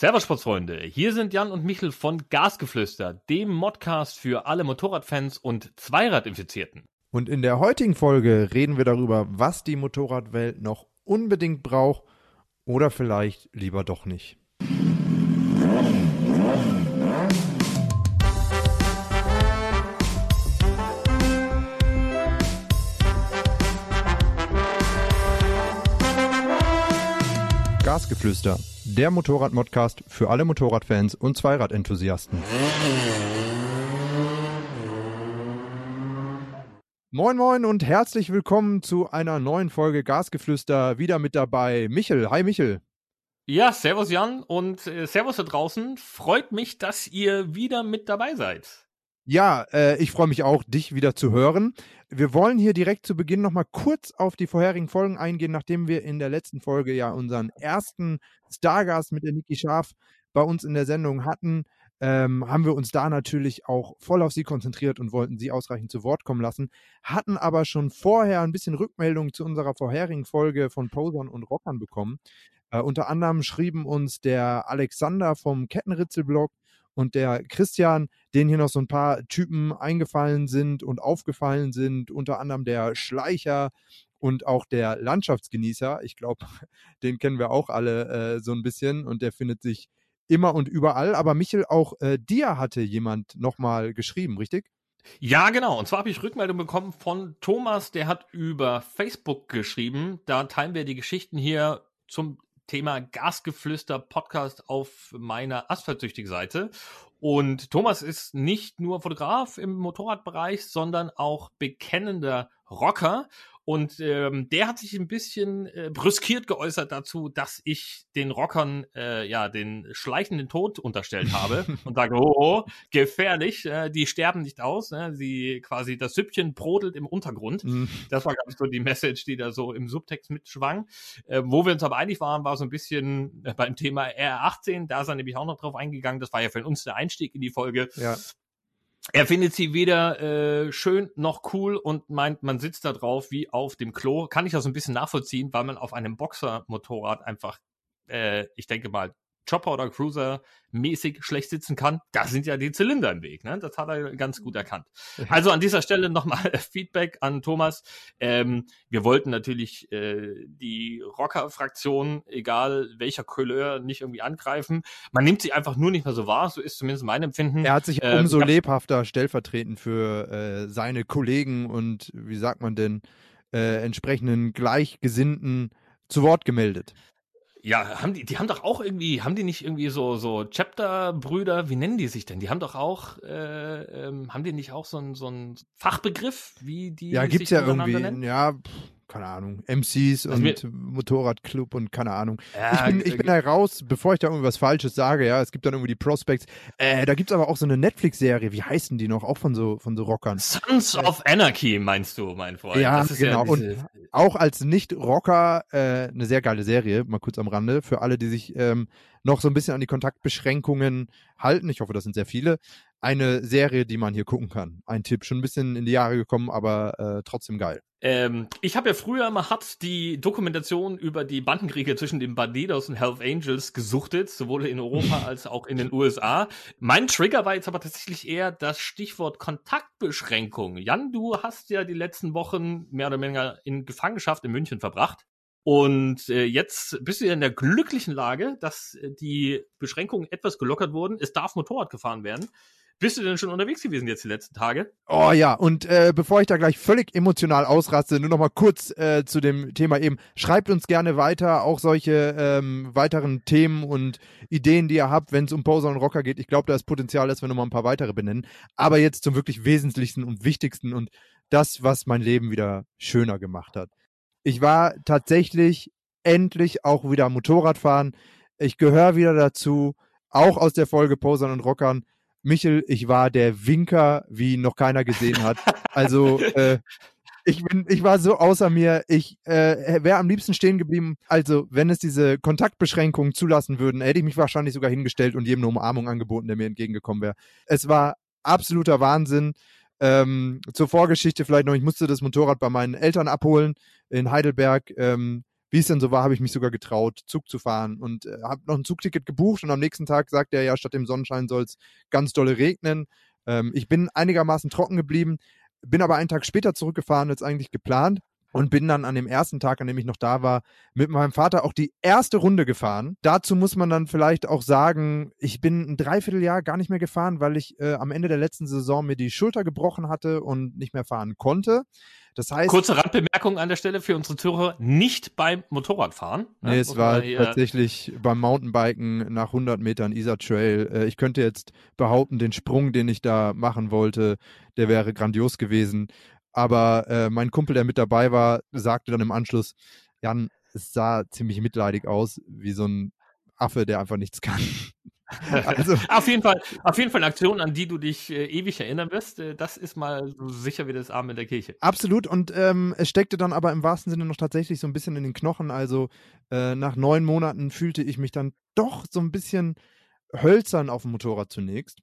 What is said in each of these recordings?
Servus Sportsfreunde, hier sind Jan und Michel von Gasgeflüster, dem Modcast für alle Motorradfans und Zweiradinfizierten. Und in der heutigen Folge reden wir darüber, was die Motorradwelt noch unbedingt braucht oder vielleicht lieber doch nicht. Gasgeflüster, der Motorrad-Modcast für alle Motorradfans und Zweiradenthusiasten. Moin Moin und herzlich willkommen zu einer neuen Folge Gasgeflüster. Wieder mit dabei Michel. Hi Michel. Ja, Servus Jan und äh, Servus da draußen. Freut mich, dass ihr wieder mit dabei seid. Ja, äh, ich freue mich auch, dich wieder zu hören. Wir wollen hier direkt zu Beginn nochmal kurz auf die vorherigen Folgen eingehen, nachdem wir in der letzten Folge ja unseren ersten Stargast mit der Niki Scharf bei uns in der Sendung hatten. Ähm, haben wir uns da natürlich auch voll auf sie konzentriert und wollten sie ausreichend zu Wort kommen lassen, hatten aber schon vorher ein bisschen Rückmeldung zu unserer vorherigen Folge von Posern und Rockern bekommen. Äh, unter anderem schrieben uns der Alexander vom Kettenritzel-Blog und der Christian, denen hier noch so ein paar Typen eingefallen sind und aufgefallen sind, unter anderem der Schleicher und auch der Landschaftsgenießer. Ich glaube, den kennen wir auch alle äh, so ein bisschen und der findet sich immer und überall. Aber Michel, auch äh, dir hatte jemand nochmal geschrieben, richtig? Ja, genau. Und zwar habe ich Rückmeldung bekommen von Thomas, der hat über Facebook geschrieben. Da teilen wir die Geschichten hier zum Thema Gasgeflüster Podcast auf meiner Asphaltsüchtig-Seite. Und Thomas ist nicht nur Fotograf im Motorradbereich, sondern auch bekennender Rocker. Und ähm, der hat sich ein bisschen äh, brüskiert geäußert dazu, dass ich den Rockern äh, ja den schleichenden Tod unterstellt habe und sage, oh, oh gefährlich, äh, die sterben nicht aus, ne? sie quasi das Süppchen brodelt im Untergrund. Mhm. Das war ganz so die Message, die da so im Subtext mitschwang. Äh, wo wir uns aber einig waren, war so ein bisschen äh, beim Thema R18, da ist er nämlich auch noch drauf eingegangen. Das war ja für uns der Einstieg in die Folge. Ja. Er findet sie weder äh, schön noch cool und meint, man sitzt da drauf wie auf dem Klo. Kann ich das ein bisschen nachvollziehen, weil man auf einem Boxer-Motorrad einfach, äh, ich denke mal, Chopper oder Cruiser mäßig schlecht sitzen kann, da sind ja die Zylinder im Weg. Ne? Das hat er ganz gut erkannt. Also an dieser Stelle nochmal Feedback an Thomas. Ähm, wir wollten natürlich äh, die Rocker-Fraktion, egal welcher Couleur, nicht irgendwie angreifen. Man nimmt sie einfach nur nicht mehr so wahr, so ist zumindest mein Empfinden. Er hat sich äh, umso lebhafter stellvertretend für äh, seine Kollegen und, wie sagt man denn, äh, entsprechenden Gleichgesinnten zu Wort gemeldet. Ja, haben die, die haben doch auch irgendwie, haben die nicht irgendwie so, so Chapter-Brüder, wie nennen die sich denn? Die haben doch auch, äh, ähm, haben die nicht auch so einen so einen Fachbegriff, wie die Ja, gibt's ja irgendwie, nennen? ja, pff, keine Ahnung, MCs also und Motorradclub und keine Ahnung. Ja, ich bin, ich bin da raus, bevor ich da irgendwas Falsches sage, ja, es gibt dann irgendwie die Prospects. Äh, da gibt's aber auch so eine Netflix-Serie, wie heißen die noch? Auch von so, von so Rockern. Sons äh, of Anarchy, meinst du, mein Freund? Ja, genau. Ja und auch als Nicht-Rocker äh, eine sehr geile Serie, mal kurz am Rande, für alle, die sich ähm, noch so ein bisschen an die Kontaktbeschränkungen halten. Ich hoffe, das sind sehr viele. Eine Serie, die man hier gucken kann. Ein Tipp, schon ein bisschen in die Jahre gekommen, aber äh, trotzdem geil. Ähm, ich habe ja früher immer hat die Dokumentation über die Bandenkriege zwischen den Bandidos und Health Angels gesuchtet, sowohl in Europa als auch in den USA. Mein Trigger war jetzt aber tatsächlich eher das Stichwort Kontaktbeschränkung. Jan, du hast ja die letzten Wochen mehr oder weniger in Gefangenschaft in München verbracht. Und äh, jetzt bist du ja in der glücklichen Lage, dass äh, die Beschränkungen etwas gelockert wurden. Es darf Motorrad gefahren werden. Bist du denn schon unterwegs gewesen jetzt die letzten Tage? Oh ja, und äh, bevor ich da gleich völlig emotional ausraste, nur noch mal kurz äh, zu dem Thema eben. Schreibt uns gerne weiter, auch solche ähm, weiteren Themen und Ideen, die ihr habt, wenn es um Poser und Rocker geht. Ich glaube, da ist Potenzial, dass wir noch mal ein paar weitere benennen. Aber jetzt zum wirklich Wesentlichsten und Wichtigsten und das, was mein Leben wieder schöner gemacht hat. Ich war tatsächlich endlich auch wieder Motorradfahren. Ich gehöre wieder dazu, auch aus der Folge Posern und Rockern. Michel, ich war der Winker, wie noch keiner gesehen hat. Also äh, ich bin, ich war so außer mir. Ich äh, wäre am liebsten stehen geblieben. Also wenn es diese Kontaktbeschränkungen zulassen würden, hätte ich mich wahrscheinlich sogar hingestellt und jedem eine Umarmung angeboten, der mir entgegengekommen wäre. Es war absoluter Wahnsinn. Ähm, zur Vorgeschichte vielleicht noch, ich musste das Motorrad bei meinen Eltern abholen in Heidelberg. Ähm, wie es denn so war, habe ich mich sogar getraut, Zug zu fahren und äh, habe noch ein Zugticket gebucht und am nächsten Tag sagt er ja, statt dem Sonnenschein soll es ganz dolle regnen. Ähm, ich bin einigermaßen trocken geblieben, bin aber einen Tag später zurückgefahren als eigentlich geplant und bin dann an dem ersten Tag, an dem ich noch da war, mit meinem Vater auch die erste Runde gefahren. Dazu muss man dann vielleicht auch sagen, ich bin ein Dreivierteljahr gar nicht mehr gefahren, weil ich äh, am Ende der letzten Saison mir die Schulter gebrochen hatte und nicht mehr fahren konnte. Das heißt. Kurze Randbemerkung an der Stelle für unsere Zuhörer: nicht beim Motorradfahren. Ne? Nee, es war tatsächlich beim Mountainbiken nach 100 Metern Isar Trail. Äh, ich könnte jetzt behaupten, den Sprung, den ich da machen wollte, der wäre grandios gewesen. Aber äh, mein Kumpel, der mit dabei war, sagte dann im Anschluss, Jan, es sah ziemlich mitleidig aus, wie so ein Affe, der einfach nichts kann. also, auf jeden Fall, auf jeden Fall eine Aktion, an die du dich äh, ewig erinnern wirst. Äh, das ist mal so sicher wie das Arm in der Kirche. Absolut. Und ähm, es steckte dann aber im wahrsten Sinne noch tatsächlich so ein bisschen in den Knochen. Also äh, nach neun Monaten fühlte ich mich dann doch so ein bisschen hölzern auf dem Motorrad zunächst.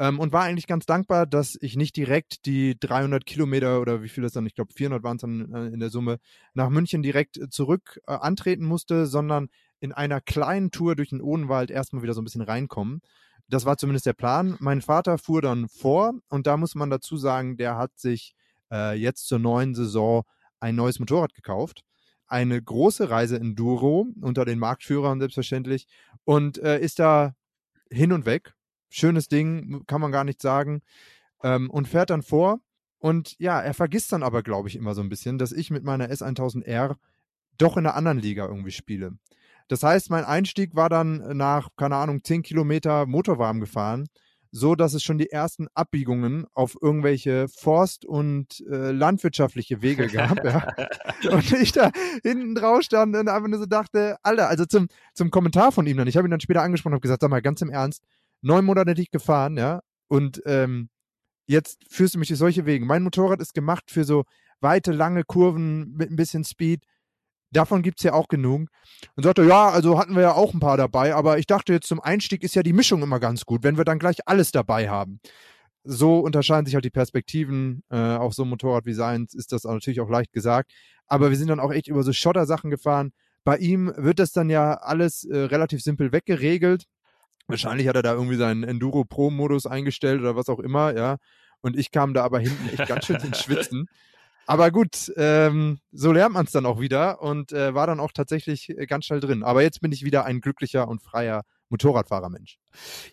Ähm, und war eigentlich ganz dankbar, dass ich nicht direkt die 300 Kilometer oder wie viel das dann, ich glaube 400 waren es dann äh, in der Summe, nach München direkt äh, zurück äh, antreten musste, sondern in einer kleinen Tour durch den Odenwald erstmal wieder so ein bisschen reinkommen. Das war zumindest der Plan. Mein Vater fuhr dann vor und da muss man dazu sagen, der hat sich äh, jetzt zur neuen Saison ein neues Motorrad gekauft. Eine große Reise Enduro unter den Marktführern selbstverständlich und äh, ist da hin und weg schönes Ding, kann man gar nicht sagen. Ähm, und fährt dann vor. Und ja, er vergisst dann aber, glaube ich, immer so ein bisschen, dass ich mit meiner S1000R doch in einer anderen Liga irgendwie spiele. Das heißt, mein Einstieg war dann nach, keine Ahnung, 10 Kilometer motorwarm gefahren, so dass es schon die ersten Abbiegungen auf irgendwelche Forst- und äh, landwirtschaftliche Wege gab. ja. Und ich da hinten drauf stand und einfach nur so dachte, Alter, also zum, zum Kommentar von ihm dann, ich habe ihn dann später angesprochen und gesagt, sag mal, ganz im Ernst, neun Monate nicht gefahren, ja, und ähm, jetzt führst du mich durch solche Wege. Mein Motorrad ist gemacht für so weite, lange Kurven mit ein bisschen Speed. Davon gibt es ja auch genug. Und sagte, ja, also hatten wir ja auch ein paar dabei, aber ich dachte jetzt zum Einstieg ist ja die Mischung immer ganz gut, wenn wir dann gleich alles dabei haben. So unterscheiden sich halt die Perspektiven. Äh, auf so einem Motorrad wie seins ist das natürlich auch leicht gesagt. Aber wir sind dann auch echt über so Schottersachen gefahren. Bei ihm wird das dann ja alles äh, relativ simpel weggeregelt. Wahrscheinlich hat er da irgendwie seinen Enduro Pro-Modus eingestellt oder was auch immer, ja. Und ich kam da aber hinten echt ganz schön ins Schwitzen. Aber gut, ähm, so lernt man es dann auch wieder und äh, war dann auch tatsächlich äh, ganz schnell drin. Aber jetzt bin ich wieder ein glücklicher und freier Motorradfahrermensch.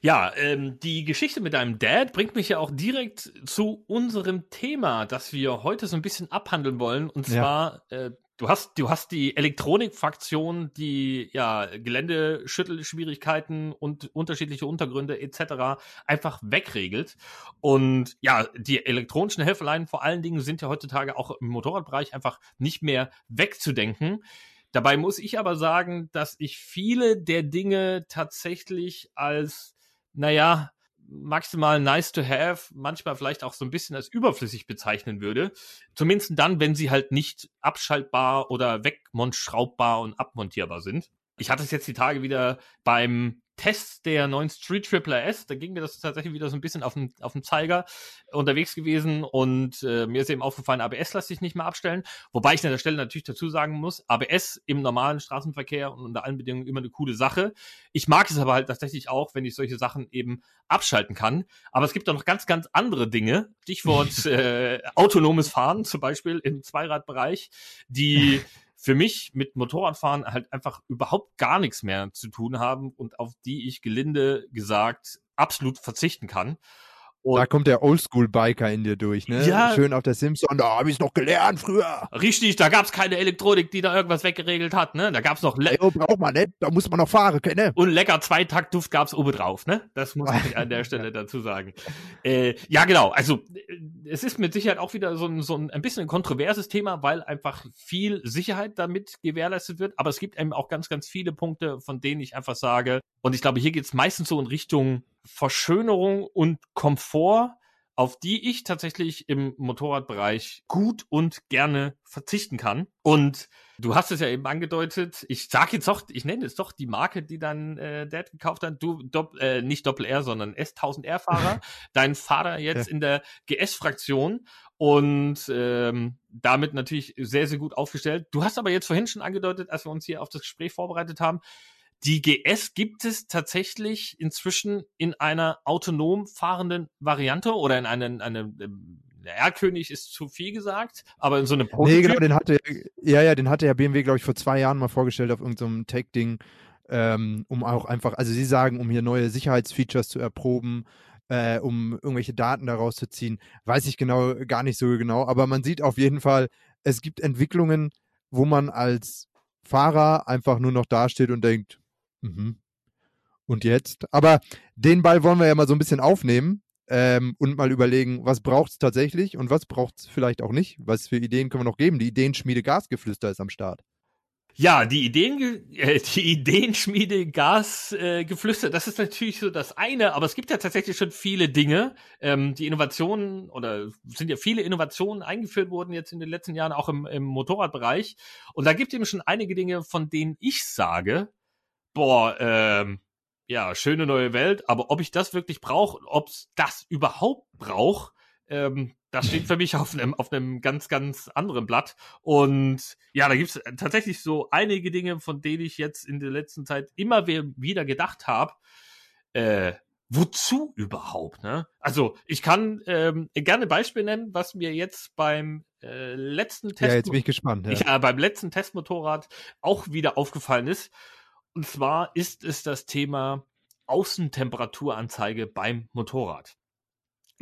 Ja, ähm, die Geschichte mit deinem Dad bringt mich ja auch direkt zu unserem Thema, das wir heute so ein bisschen abhandeln wollen. Und zwar ja. äh, Du hast, du hast die Elektronikfraktion, die ja Geländeschüttelschwierigkeiten und unterschiedliche Untergründe etc. einfach wegregelt. Und ja, die elektronischen Helferlein vor allen Dingen sind ja heutzutage auch im Motorradbereich einfach nicht mehr wegzudenken. Dabei muss ich aber sagen, dass ich viele der Dinge tatsächlich als, naja, maximal nice to have, manchmal vielleicht auch so ein bisschen als überflüssig bezeichnen würde. Zumindest dann, wenn sie halt nicht abschaltbar oder wegschraubbar und abmontierbar sind. Ich hatte es jetzt die Tage wieder beim Test der neuen Street Triple S, da ging mir das tatsächlich wieder so ein bisschen auf den, auf den Zeiger unterwegs gewesen und äh, mir ist eben aufgefallen, ABS lässt sich nicht mehr abstellen. Wobei ich an der Stelle natürlich dazu sagen muss, ABS im normalen Straßenverkehr und unter allen Bedingungen immer eine coole Sache. Ich mag es aber halt tatsächlich auch, wenn ich solche Sachen eben abschalten kann. Aber es gibt auch noch ganz, ganz andere Dinge, Stichwort äh, autonomes Fahren zum Beispiel im Zweiradbereich, die für mich mit Motorradfahren halt einfach überhaupt gar nichts mehr zu tun haben und auf die ich gelinde gesagt absolut verzichten kann. Und da kommt der Oldschool-Biker in dir durch, ne? Ja. Schön auf der Simpson, da habe ich noch gelernt früher. Richtig, da gab's keine Elektronik, die da irgendwas weggeregelt hat, ne? Da gab's noch... Le ja, braucht man, ne? Da muss man noch fahren ne? Und lecker Zweitaktduft gab's oben drauf, ne? Das muss ich an der Stelle dazu sagen. Äh, ja, genau, also äh, es ist mit Sicherheit auch wieder so ein, so ein, ein bisschen ein kontroverses Thema, weil einfach viel Sicherheit damit gewährleistet wird, aber es gibt eben auch ganz, ganz viele Punkte, von denen ich einfach sage, und ich glaube, hier geht's meistens so in Richtung Verschönerung und Komfort, auf die ich tatsächlich im Motorradbereich gut und gerne verzichten kann. Und du hast es ja eben angedeutet. Ich sage jetzt doch, ich nenne es doch die Marke, die dann äh, Dad gekauft hat. Du, Dopp, äh, nicht Doppel R, sondern S1000R-Fahrer. Dein Vater jetzt ja. in der GS-Fraktion. und ähm, damit natürlich sehr, sehr gut aufgestellt. Du hast aber jetzt vorhin schon angedeutet, als wir uns hier auf das Gespräch vorbereitet haben, die GS gibt es tatsächlich inzwischen in einer autonom fahrenden Variante oder in einer, eine, der R-König ist zu viel gesagt, aber in so einem Prototyp. Nee, genau, den hatte, ja, ja, den hatte ja BMW, glaube ich, vor zwei Jahren mal vorgestellt auf irgendeinem so Tech-Ding, ähm, um auch einfach, also sie sagen, um hier neue Sicherheitsfeatures zu erproben, äh, um irgendwelche Daten daraus zu ziehen. Weiß ich genau, gar nicht so genau, aber man sieht auf jeden Fall, es gibt Entwicklungen, wo man als Fahrer einfach nur noch dasteht und denkt, mhm. Und jetzt? Aber den Ball wollen wir ja mal so ein bisschen aufnehmen ähm, und mal überlegen, was braucht es tatsächlich und was braucht es vielleicht auch nicht. Was für Ideen können wir noch geben? Die Ideenschmiede Gasgeflüster ist am Start. Ja, die Ideen, äh, die Ideenschmiede Gasgeflüster, äh, das ist natürlich so das eine, aber es gibt ja tatsächlich schon viele Dinge. Ähm, die Innovationen oder sind ja viele Innovationen eingeführt worden jetzt in den letzten Jahren auch im, im Motorradbereich. Und da gibt es eben schon einige Dinge, von denen ich sage, boah, ähm, ja, schöne neue Welt, aber ob ich das wirklich brauche, ob es das überhaupt braucht, ähm, das steht für mich auf einem, auf einem ganz, ganz anderen Blatt. Und ja, da gibt es tatsächlich so einige Dinge, von denen ich jetzt in der letzten Zeit immer wieder gedacht habe, äh, wozu überhaupt, ne? Also ich kann ähm, gerne Beispiel nennen, was mir jetzt beim äh, letzten Test ja, jetzt bin ich gespannt. Ja. ja, beim letzten Testmotorrad auch wieder aufgefallen ist. Und zwar ist es das Thema Außentemperaturanzeige beim Motorrad.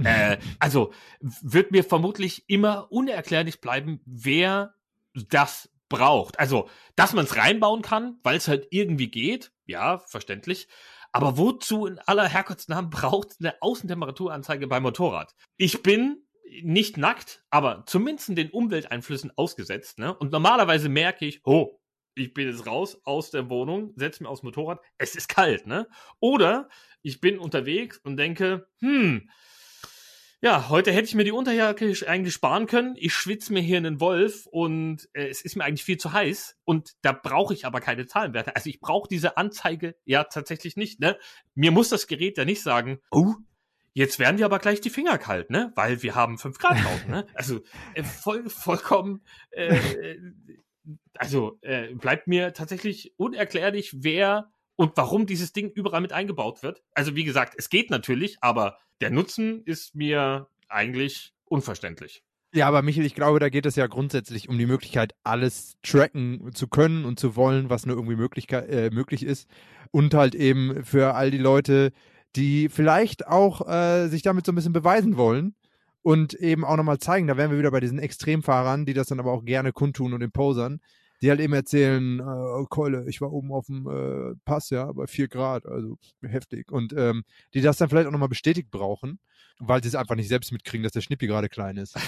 Äh, also wird mir vermutlich immer unerklärlich bleiben, wer das braucht. Also, dass man es reinbauen kann, weil es halt irgendwie geht, ja, verständlich. Aber wozu in aller Herrgottsnamen braucht eine Außentemperaturanzeige beim Motorrad? Ich bin nicht nackt, aber zumindest den Umwelteinflüssen ausgesetzt. Ne? Und normalerweise merke ich, oh, ich bin jetzt raus aus der Wohnung, setze mir aufs Motorrad, es ist kalt, ne? Oder ich bin unterwegs und denke, hm, ja, heute hätte ich mir die Unterjacke eigentlich sparen können. Ich schwitze mir hier einen Wolf und äh, es ist mir eigentlich viel zu heiß und da brauche ich aber keine Zahlenwerte. Also ich brauche diese Anzeige ja tatsächlich nicht. Ne? Mir muss das Gerät ja nicht sagen, oh, jetzt werden dir aber gleich die Finger kalt, ne? Weil wir haben fünf Grad draußen, ne? Also äh, voll, vollkommen, äh, also äh, bleibt mir tatsächlich unerklärlich, wer und warum dieses Ding überall mit eingebaut wird. Also wie gesagt, es geht natürlich, aber der Nutzen ist mir eigentlich unverständlich. Ja, aber Michael, ich glaube, da geht es ja grundsätzlich um die Möglichkeit, alles tracken zu können und zu wollen, was nur irgendwie möglich, äh, möglich ist. Und halt eben für all die Leute, die vielleicht auch äh, sich damit so ein bisschen beweisen wollen und eben auch nochmal zeigen, da wären wir wieder bei diesen Extremfahrern, die das dann aber auch gerne kundtun und imposern, die halt eben erzählen, äh, Keule, ich war oben auf dem äh, Pass, ja, bei 4 Grad, also heftig. Und ähm, die das dann vielleicht auch nochmal bestätigt brauchen, weil sie es einfach nicht selbst mitkriegen, dass der Schnippi gerade klein ist.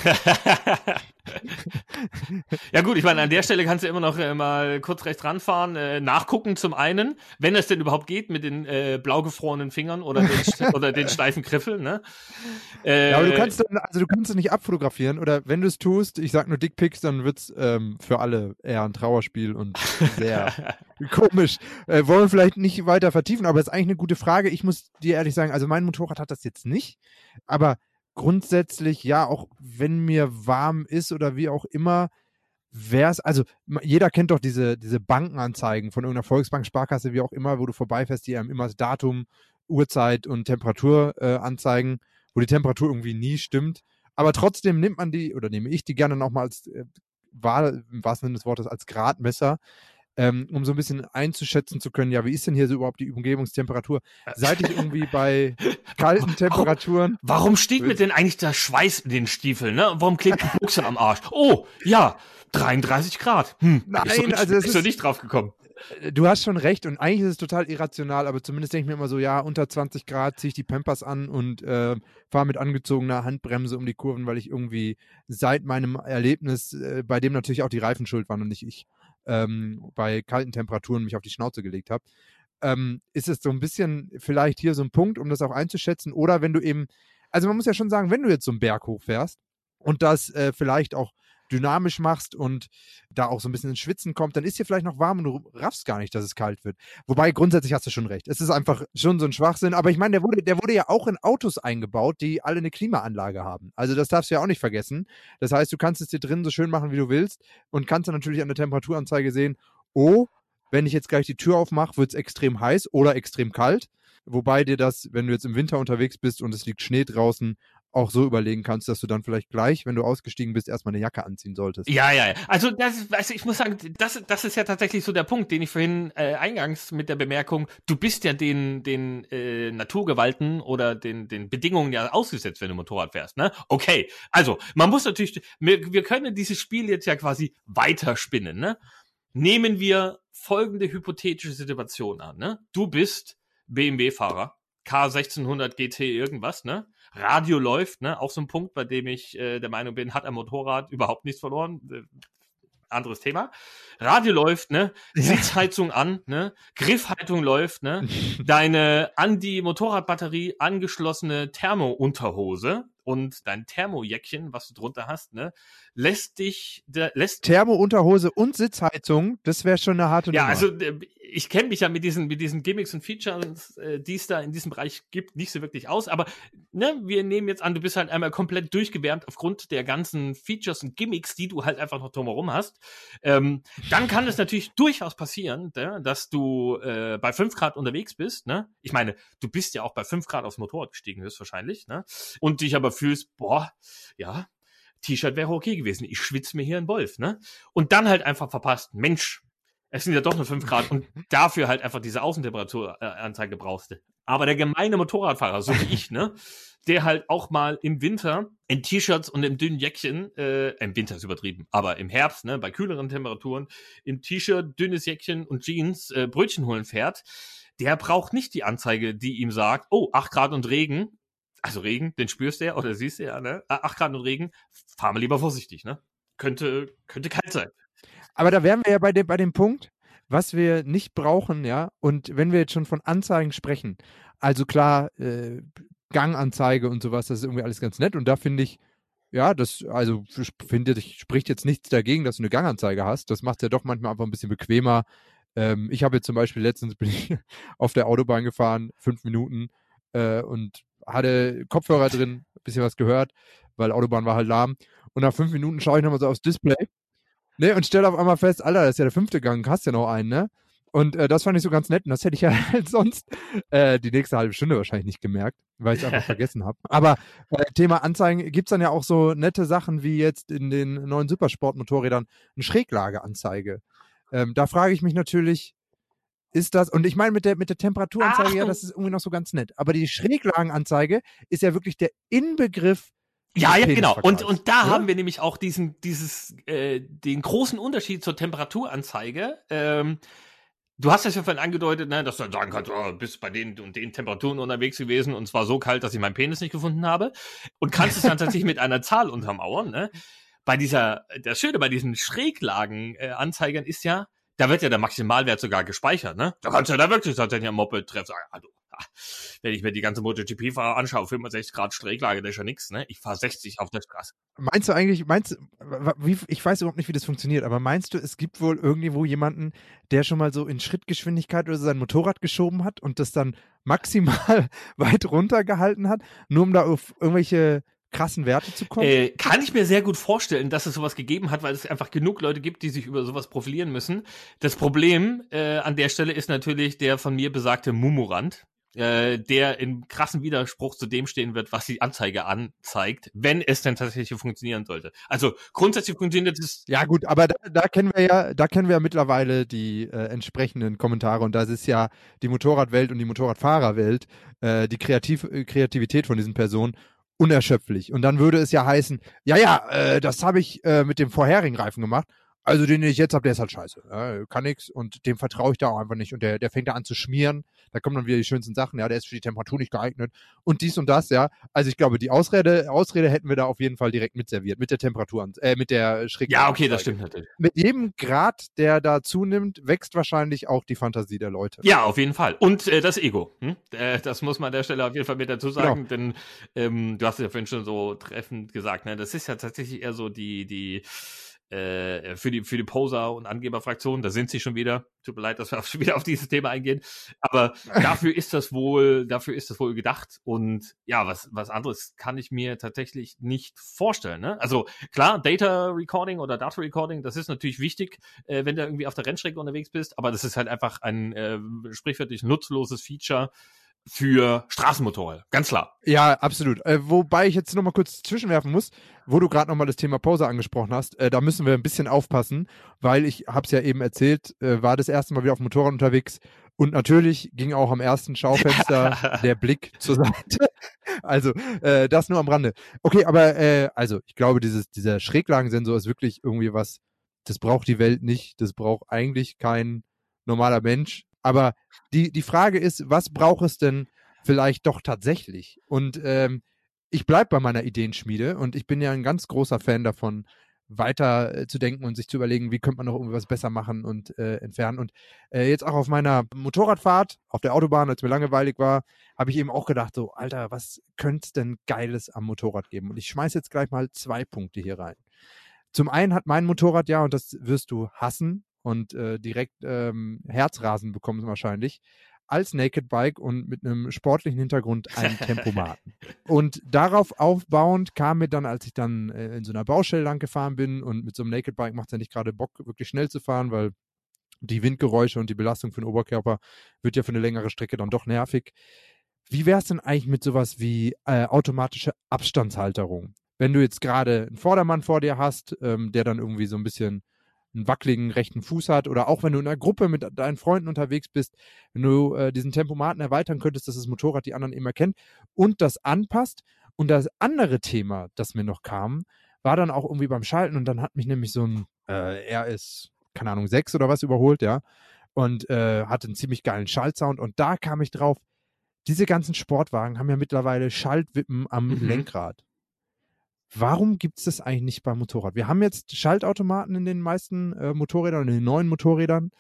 ja gut, ich meine, an der Stelle kannst du immer noch äh, mal kurz rechts ranfahren, äh, nachgucken zum einen, wenn es denn überhaupt geht mit den äh, blau gefrorenen Fingern oder den, oder den steifen Griffeln, ne? Äh, ja, aber du kannst dann, also du kannst es nicht abfotografieren oder wenn du es tust, ich sag nur Dickpics, dann wird's ähm, für alle eher ein Trauerspiel und sehr komisch. Äh, wollen wir vielleicht nicht weiter vertiefen, aber das ist eigentlich eine gute Frage. Ich muss dir ehrlich sagen, also mein Motorrad hat das jetzt nicht, aber grundsätzlich, ja, auch wenn mir warm ist oder wie auch immer, wäre es, also jeder kennt doch diese, diese Bankenanzeigen von irgendeiner Volksbank, Sparkasse, wie auch immer, wo du vorbeifährst, die einem immer das Datum, Uhrzeit und Temperatur äh, anzeigen, wo die Temperatur irgendwie nie stimmt. Aber trotzdem nimmt man die, oder nehme ich die gerne nochmal als äh, Wahl, im wahrsten Sinne des Wortes, als Gradmesser ähm, um so ein bisschen einzuschätzen zu können, ja, wie ist denn hier so überhaupt die Umgebungstemperatur? Seit ich irgendwie bei kalten Temperaturen. Warum, warum steht mir denn eigentlich der Schweiß in den Stiefeln, ne? Warum klebt die Buchse am Arsch? Oh, ja, 33 Grad. Hm, Nein, so nicht, also das ist so nicht drauf gekommen. Du hast schon recht und eigentlich ist es total irrational, aber zumindest denke ich mir immer so, ja, unter 20 Grad ziehe ich die Pampers an und äh, fahre mit angezogener Handbremse um die Kurven, weil ich irgendwie seit meinem Erlebnis, äh, bei dem natürlich auch die Reifen schuld waren und nicht ich, ähm, bei kalten Temperaturen mich auf die Schnauze gelegt habe. Ähm, ist es so ein bisschen vielleicht hier so ein Punkt, um das auch einzuschätzen? Oder wenn du eben, also man muss ja schon sagen, wenn du jetzt so einen Berg hochfährst und das äh, vielleicht auch dynamisch machst und da auch so ein bisschen ins Schwitzen kommt, dann ist dir vielleicht noch warm und du raffst gar nicht, dass es kalt wird. Wobei grundsätzlich hast du schon recht. Es ist einfach schon so ein Schwachsinn. Aber ich meine, der wurde, der wurde ja auch in Autos eingebaut, die alle eine Klimaanlage haben. Also das darfst du ja auch nicht vergessen. Das heißt, du kannst es dir drin so schön machen, wie du willst und kannst dann natürlich an der Temperaturanzeige sehen, oh, wenn ich jetzt gleich die Tür aufmache, wird es extrem heiß oder extrem kalt. Wobei dir das, wenn du jetzt im Winter unterwegs bist und es liegt Schnee draußen, auch so überlegen kannst, dass du dann vielleicht gleich, wenn du ausgestiegen bist, erstmal eine Jacke anziehen solltest. Ja, ja, ja. Also, das, also ich muss sagen, das, das ist ja tatsächlich so der Punkt, den ich vorhin äh, eingangs mit der Bemerkung, du bist ja den, den äh, Naturgewalten oder den, den Bedingungen ja ausgesetzt, wenn du Motorrad fährst, ne? Okay, also, man muss natürlich, wir, wir können dieses Spiel jetzt ja quasi weiterspinnen, ne? Nehmen wir folgende hypothetische Situation an, ne? Du bist BMW-Fahrer, K1600 GT irgendwas, ne? Radio läuft, ne? Auch so ein Punkt, bei dem ich äh, der Meinung bin, hat ein Motorrad überhaupt nichts verloren. Äh, anderes Thema. Radio läuft, ne? Sitzheizung an, ne? Griffhaltung läuft, ne? Deine an die Motorradbatterie angeschlossene Thermounterhose und dein Thermojäckchen, was du drunter hast, ne? Lässt dich, der, lässt Thermounterhose und Sitzheizung, das wäre schon eine harte ja, Nummer. also äh, ich kenne mich ja mit diesen, mit diesen Gimmicks und Features, äh, die es da in diesem Bereich gibt, nicht so wirklich aus. Aber ne, wir nehmen jetzt an, du bist halt einmal komplett durchgewärmt aufgrund der ganzen Features und Gimmicks, die du halt einfach noch drumherum hast. Ähm, dann kann es natürlich durchaus passieren, ne, dass du äh, bei 5 Grad unterwegs bist. Ne? Ich meine, du bist ja auch bei 5 Grad aufs Motorrad gestiegen, höchstwahrscheinlich. Ne? Und dich aber fühlst, boah, ja, T-Shirt wäre okay gewesen. Ich schwitze mir hier einen Wolf, ne? Und dann halt einfach verpasst. Mensch, es sind ja doch nur 5 Grad und dafür halt einfach diese Außentemperaturanzeige brauchst du. Aber der gemeine Motorradfahrer, so wie ich, ne, der halt auch mal im Winter in T-Shirts und im dünnen Jäckchen, äh, im Winter ist übertrieben, aber im Herbst, ne, bei kühleren Temperaturen, im T-Shirt, dünnes Jäckchen und Jeans äh, Brötchen holen fährt, der braucht nicht die Anzeige, die ihm sagt, oh, 8 Grad und Regen, also Regen, den spürst du ja oder siehst du ja, ne, 8 Grad und Regen, fahr mal lieber vorsichtig, ne. Könnte, könnte kalt sein. Aber da wären wir ja bei dem, bei dem Punkt, was wir nicht brauchen, ja. Und wenn wir jetzt schon von Anzeigen sprechen, also klar, äh, Ganganzeige und sowas, das ist irgendwie alles ganz nett. Und da finde ich, ja, das, also finde ich, spricht jetzt nichts dagegen, dass du eine Ganganzeige hast. Das macht es ja doch manchmal einfach ein bisschen bequemer. Ähm, ich habe jetzt zum Beispiel letztens bin ich auf der Autobahn gefahren, fünf Minuten, äh, und hatte Kopfhörer drin, bisschen was gehört, weil Autobahn war halt lahm. Und nach fünf Minuten schaue ich nochmal so aufs Display Ne, und stell auf einmal fest, Alter, das ist ja der fünfte Gang, hast ja noch einen, ne? Und äh, das fand ich so ganz nett und das hätte ich ja halt sonst äh, die nächste halbe Stunde wahrscheinlich nicht gemerkt, weil ich es einfach vergessen habe. Aber äh, Thema Anzeigen gibt's dann ja auch so nette Sachen wie jetzt in den neuen Supersportmotorrädern eine Schräglageanzeige. Ähm, da frage ich mich natürlich, ist das, und ich meine mit der, mit der Temperaturanzeige, Achtung. ja, das ist irgendwie noch so ganz nett. Aber die Schräglagenanzeige ist ja wirklich der Inbegriff ja, ja, genau. Und, und da ja? haben wir nämlich auch diesen, dieses, äh, den großen Unterschied zur Temperaturanzeige. Ähm, du hast das ja vorhin angedeutet, ne, dass du dann sagen kannst, oh, bist bei den und den Temperaturen unterwegs gewesen und zwar so kalt, dass ich meinen Penis nicht gefunden habe. Und kannst es dann tatsächlich mit einer Zahl untermauern. Ne? Bei dieser, das Schöne bei diesen Schräglagen-Anzeigern äh, ist ja, da wird ja der Maximalwert sogar gespeichert, ne? Da kannst du ja da wirklich tatsächlich am Moped treffen, sagen, also, wenn ich mir die ganze MotoGP-Fahrer anschaue, 65 Grad Strecklage, das ist ja nix, ne? Ich fahre 60 auf der Straße. Meinst du eigentlich, meinst wie, ich weiß überhaupt nicht, wie das funktioniert, aber meinst du, es gibt wohl irgendwo jemanden, der schon mal so in Schrittgeschwindigkeit oder sein Motorrad geschoben hat und das dann maximal weit runtergehalten hat, nur um da auf irgendwelche krassen Werte zu kommen? Äh, kann ich mir sehr gut vorstellen, dass es sowas gegeben hat, weil es einfach genug Leute gibt, die sich über sowas profilieren müssen. Das Problem äh, an der Stelle ist natürlich der von mir besagte Mumorand äh, der in krassen Widerspruch zu dem stehen wird, was die Anzeige anzeigt, wenn es denn tatsächlich funktionieren sollte. Also grundsätzlich funktioniert es. Ja gut, aber da, da kennen wir ja, da kennen wir ja mittlerweile die äh, entsprechenden Kommentare und das ist ja die Motorradwelt und die Motorradfahrerwelt, äh, die Kreativ äh, Kreativität von diesen Personen unerschöpflich. Und dann würde es ja heißen, ja, ja, äh, das habe ich äh, mit dem vorherigen Reifen gemacht. Also den, den ich jetzt habe, der ist halt scheiße. Ja, kann nix und dem vertraue ich da auch einfach nicht. Und der, der fängt da an zu schmieren. Da kommen dann wieder die schönsten Sachen. Ja, der ist für die Temperatur nicht geeignet und dies und das. Ja, also ich glaube, die Ausrede, Ausrede hätten wir da auf jeden Fall direkt mitserviert mit der Temperatur, äh, mit der Schräg. Ja, okay, das stimmt natürlich. Mit jedem Grad, der da zunimmt, wächst wahrscheinlich auch die Fantasie der Leute. Ja, auf jeden Fall. Und äh, das Ego. Hm? Äh, das muss man an der Stelle auf jeden Fall mit dazu sagen, genau. denn ähm, du hast ja vorhin schon so treffend gesagt, ne? Das ist ja tatsächlich eher so die die äh, für die für die Poser und Angeberfraktion, da sind sie schon wieder. Tut mir leid, dass wir schon wieder auf dieses Thema eingehen, aber dafür ist das wohl, dafür ist das wohl gedacht und ja, was was anderes kann ich mir tatsächlich nicht vorstellen. Ne? Also klar, Data Recording oder Data Recording, das ist natürlich wichtig, äh, wenn du irgendwie auf der Rennstrecke unterwegs bist, aber das ist halt einfach ein äh, sprichwörtlich nutzloses Feature für Straßenmotorräder, ganz klar. Ja, absolut. Äh, wobei ich jetzt noch mal kurz zwischenwerfen muss, wo du gerade noch mal das Thema Pause angesprochen hast. Äh, da müssen wir ein bisschen aufpassen, weil ich habe es ja eben erzählt, äh, war das erste Mal wieder auf dem Motorrad unterwegs und natürlich ging auch am ersten Schaufenster der Blick zur Seite. Also äh, das nur am Rande. Okay, aber äh, also ich glaube, dieses dieser Schräglagensensor ist wirklich irgendwie was. Das braucht die Welt nicht. Das braucht eigentlich kein normaler Mensch. Aber die, die Frage ist, was braucht es denn vielleicht doch tatsächlich? Und ähm, ich bleibe bei meiner Ideenschmiede und ich bin ja ein ganz großer Fan davon, weiter äh, zu denken und sich zu überlegen, wie könnte man noch irgendwas besser machen und äh, entfernen. Und äh, jetzt auch auf meiner Motorradfahrt auf der Autobahn, als mir langweilig war, habe ich eben auch gedacht, so, Alter, was könnte es denn Geiles am Motorrad geben? Und ich schmeiße jetzt gleich mal zwei Punkte hier rein. Zum einen hat mein Motorrad ja, und das wirst du hassen, und äh, direkt ähm, Herzrasen bekommen wahrscheinlich als Naked Bike und mit einem sportlichen Hintergrund einen Tempomaten. und darauf aufbauend kam mir dann, als ich dann äh, in so einer Baustelle lang gefahren bin und mit so einem Naked Bike macht es ja nicht gerade Bock, wirklich schnell zu fahren, weil die Windgeräusche und die Belastung für den Oberkörper wird ja für eine längere Strecke dann doch nervig. Wie wäre es denn eigentlich mit sowas wie äh, automatische Abstandshalterung? Wenn du jetzt gerade einen Vordermann vor dir hast, ähm, der dann irgendwie so ein bisschen einen wackeligen rechten Fuß hat oder auch wenn du in einer Gruppe mit deinen Freunden unterwegs bist, wenn du äh, diesen Tempomaten erweitern könntest, dass das Motorrad die anderen immer kennt und das anpasst. Und das andere Thema, das mir noch kam, war dann auch irgendwie beim Schalten und dann hat mich nämlich so ein äh, RS, keine Ahnung, 6 oder was überholt, ja, und äh, hatte einen ziemlich geilen Schaltsound und da kam ich drauf, diese ganzen Sportwagen haben ja mittlerweile Schaltwippen am mhm. Lenkrad. Warum gibt es das eigentlich nicht beim Motorrad? Wir haben jetzt Schaltautomaten in den meisten äh, Motorrädern in den neuen Motorrädern,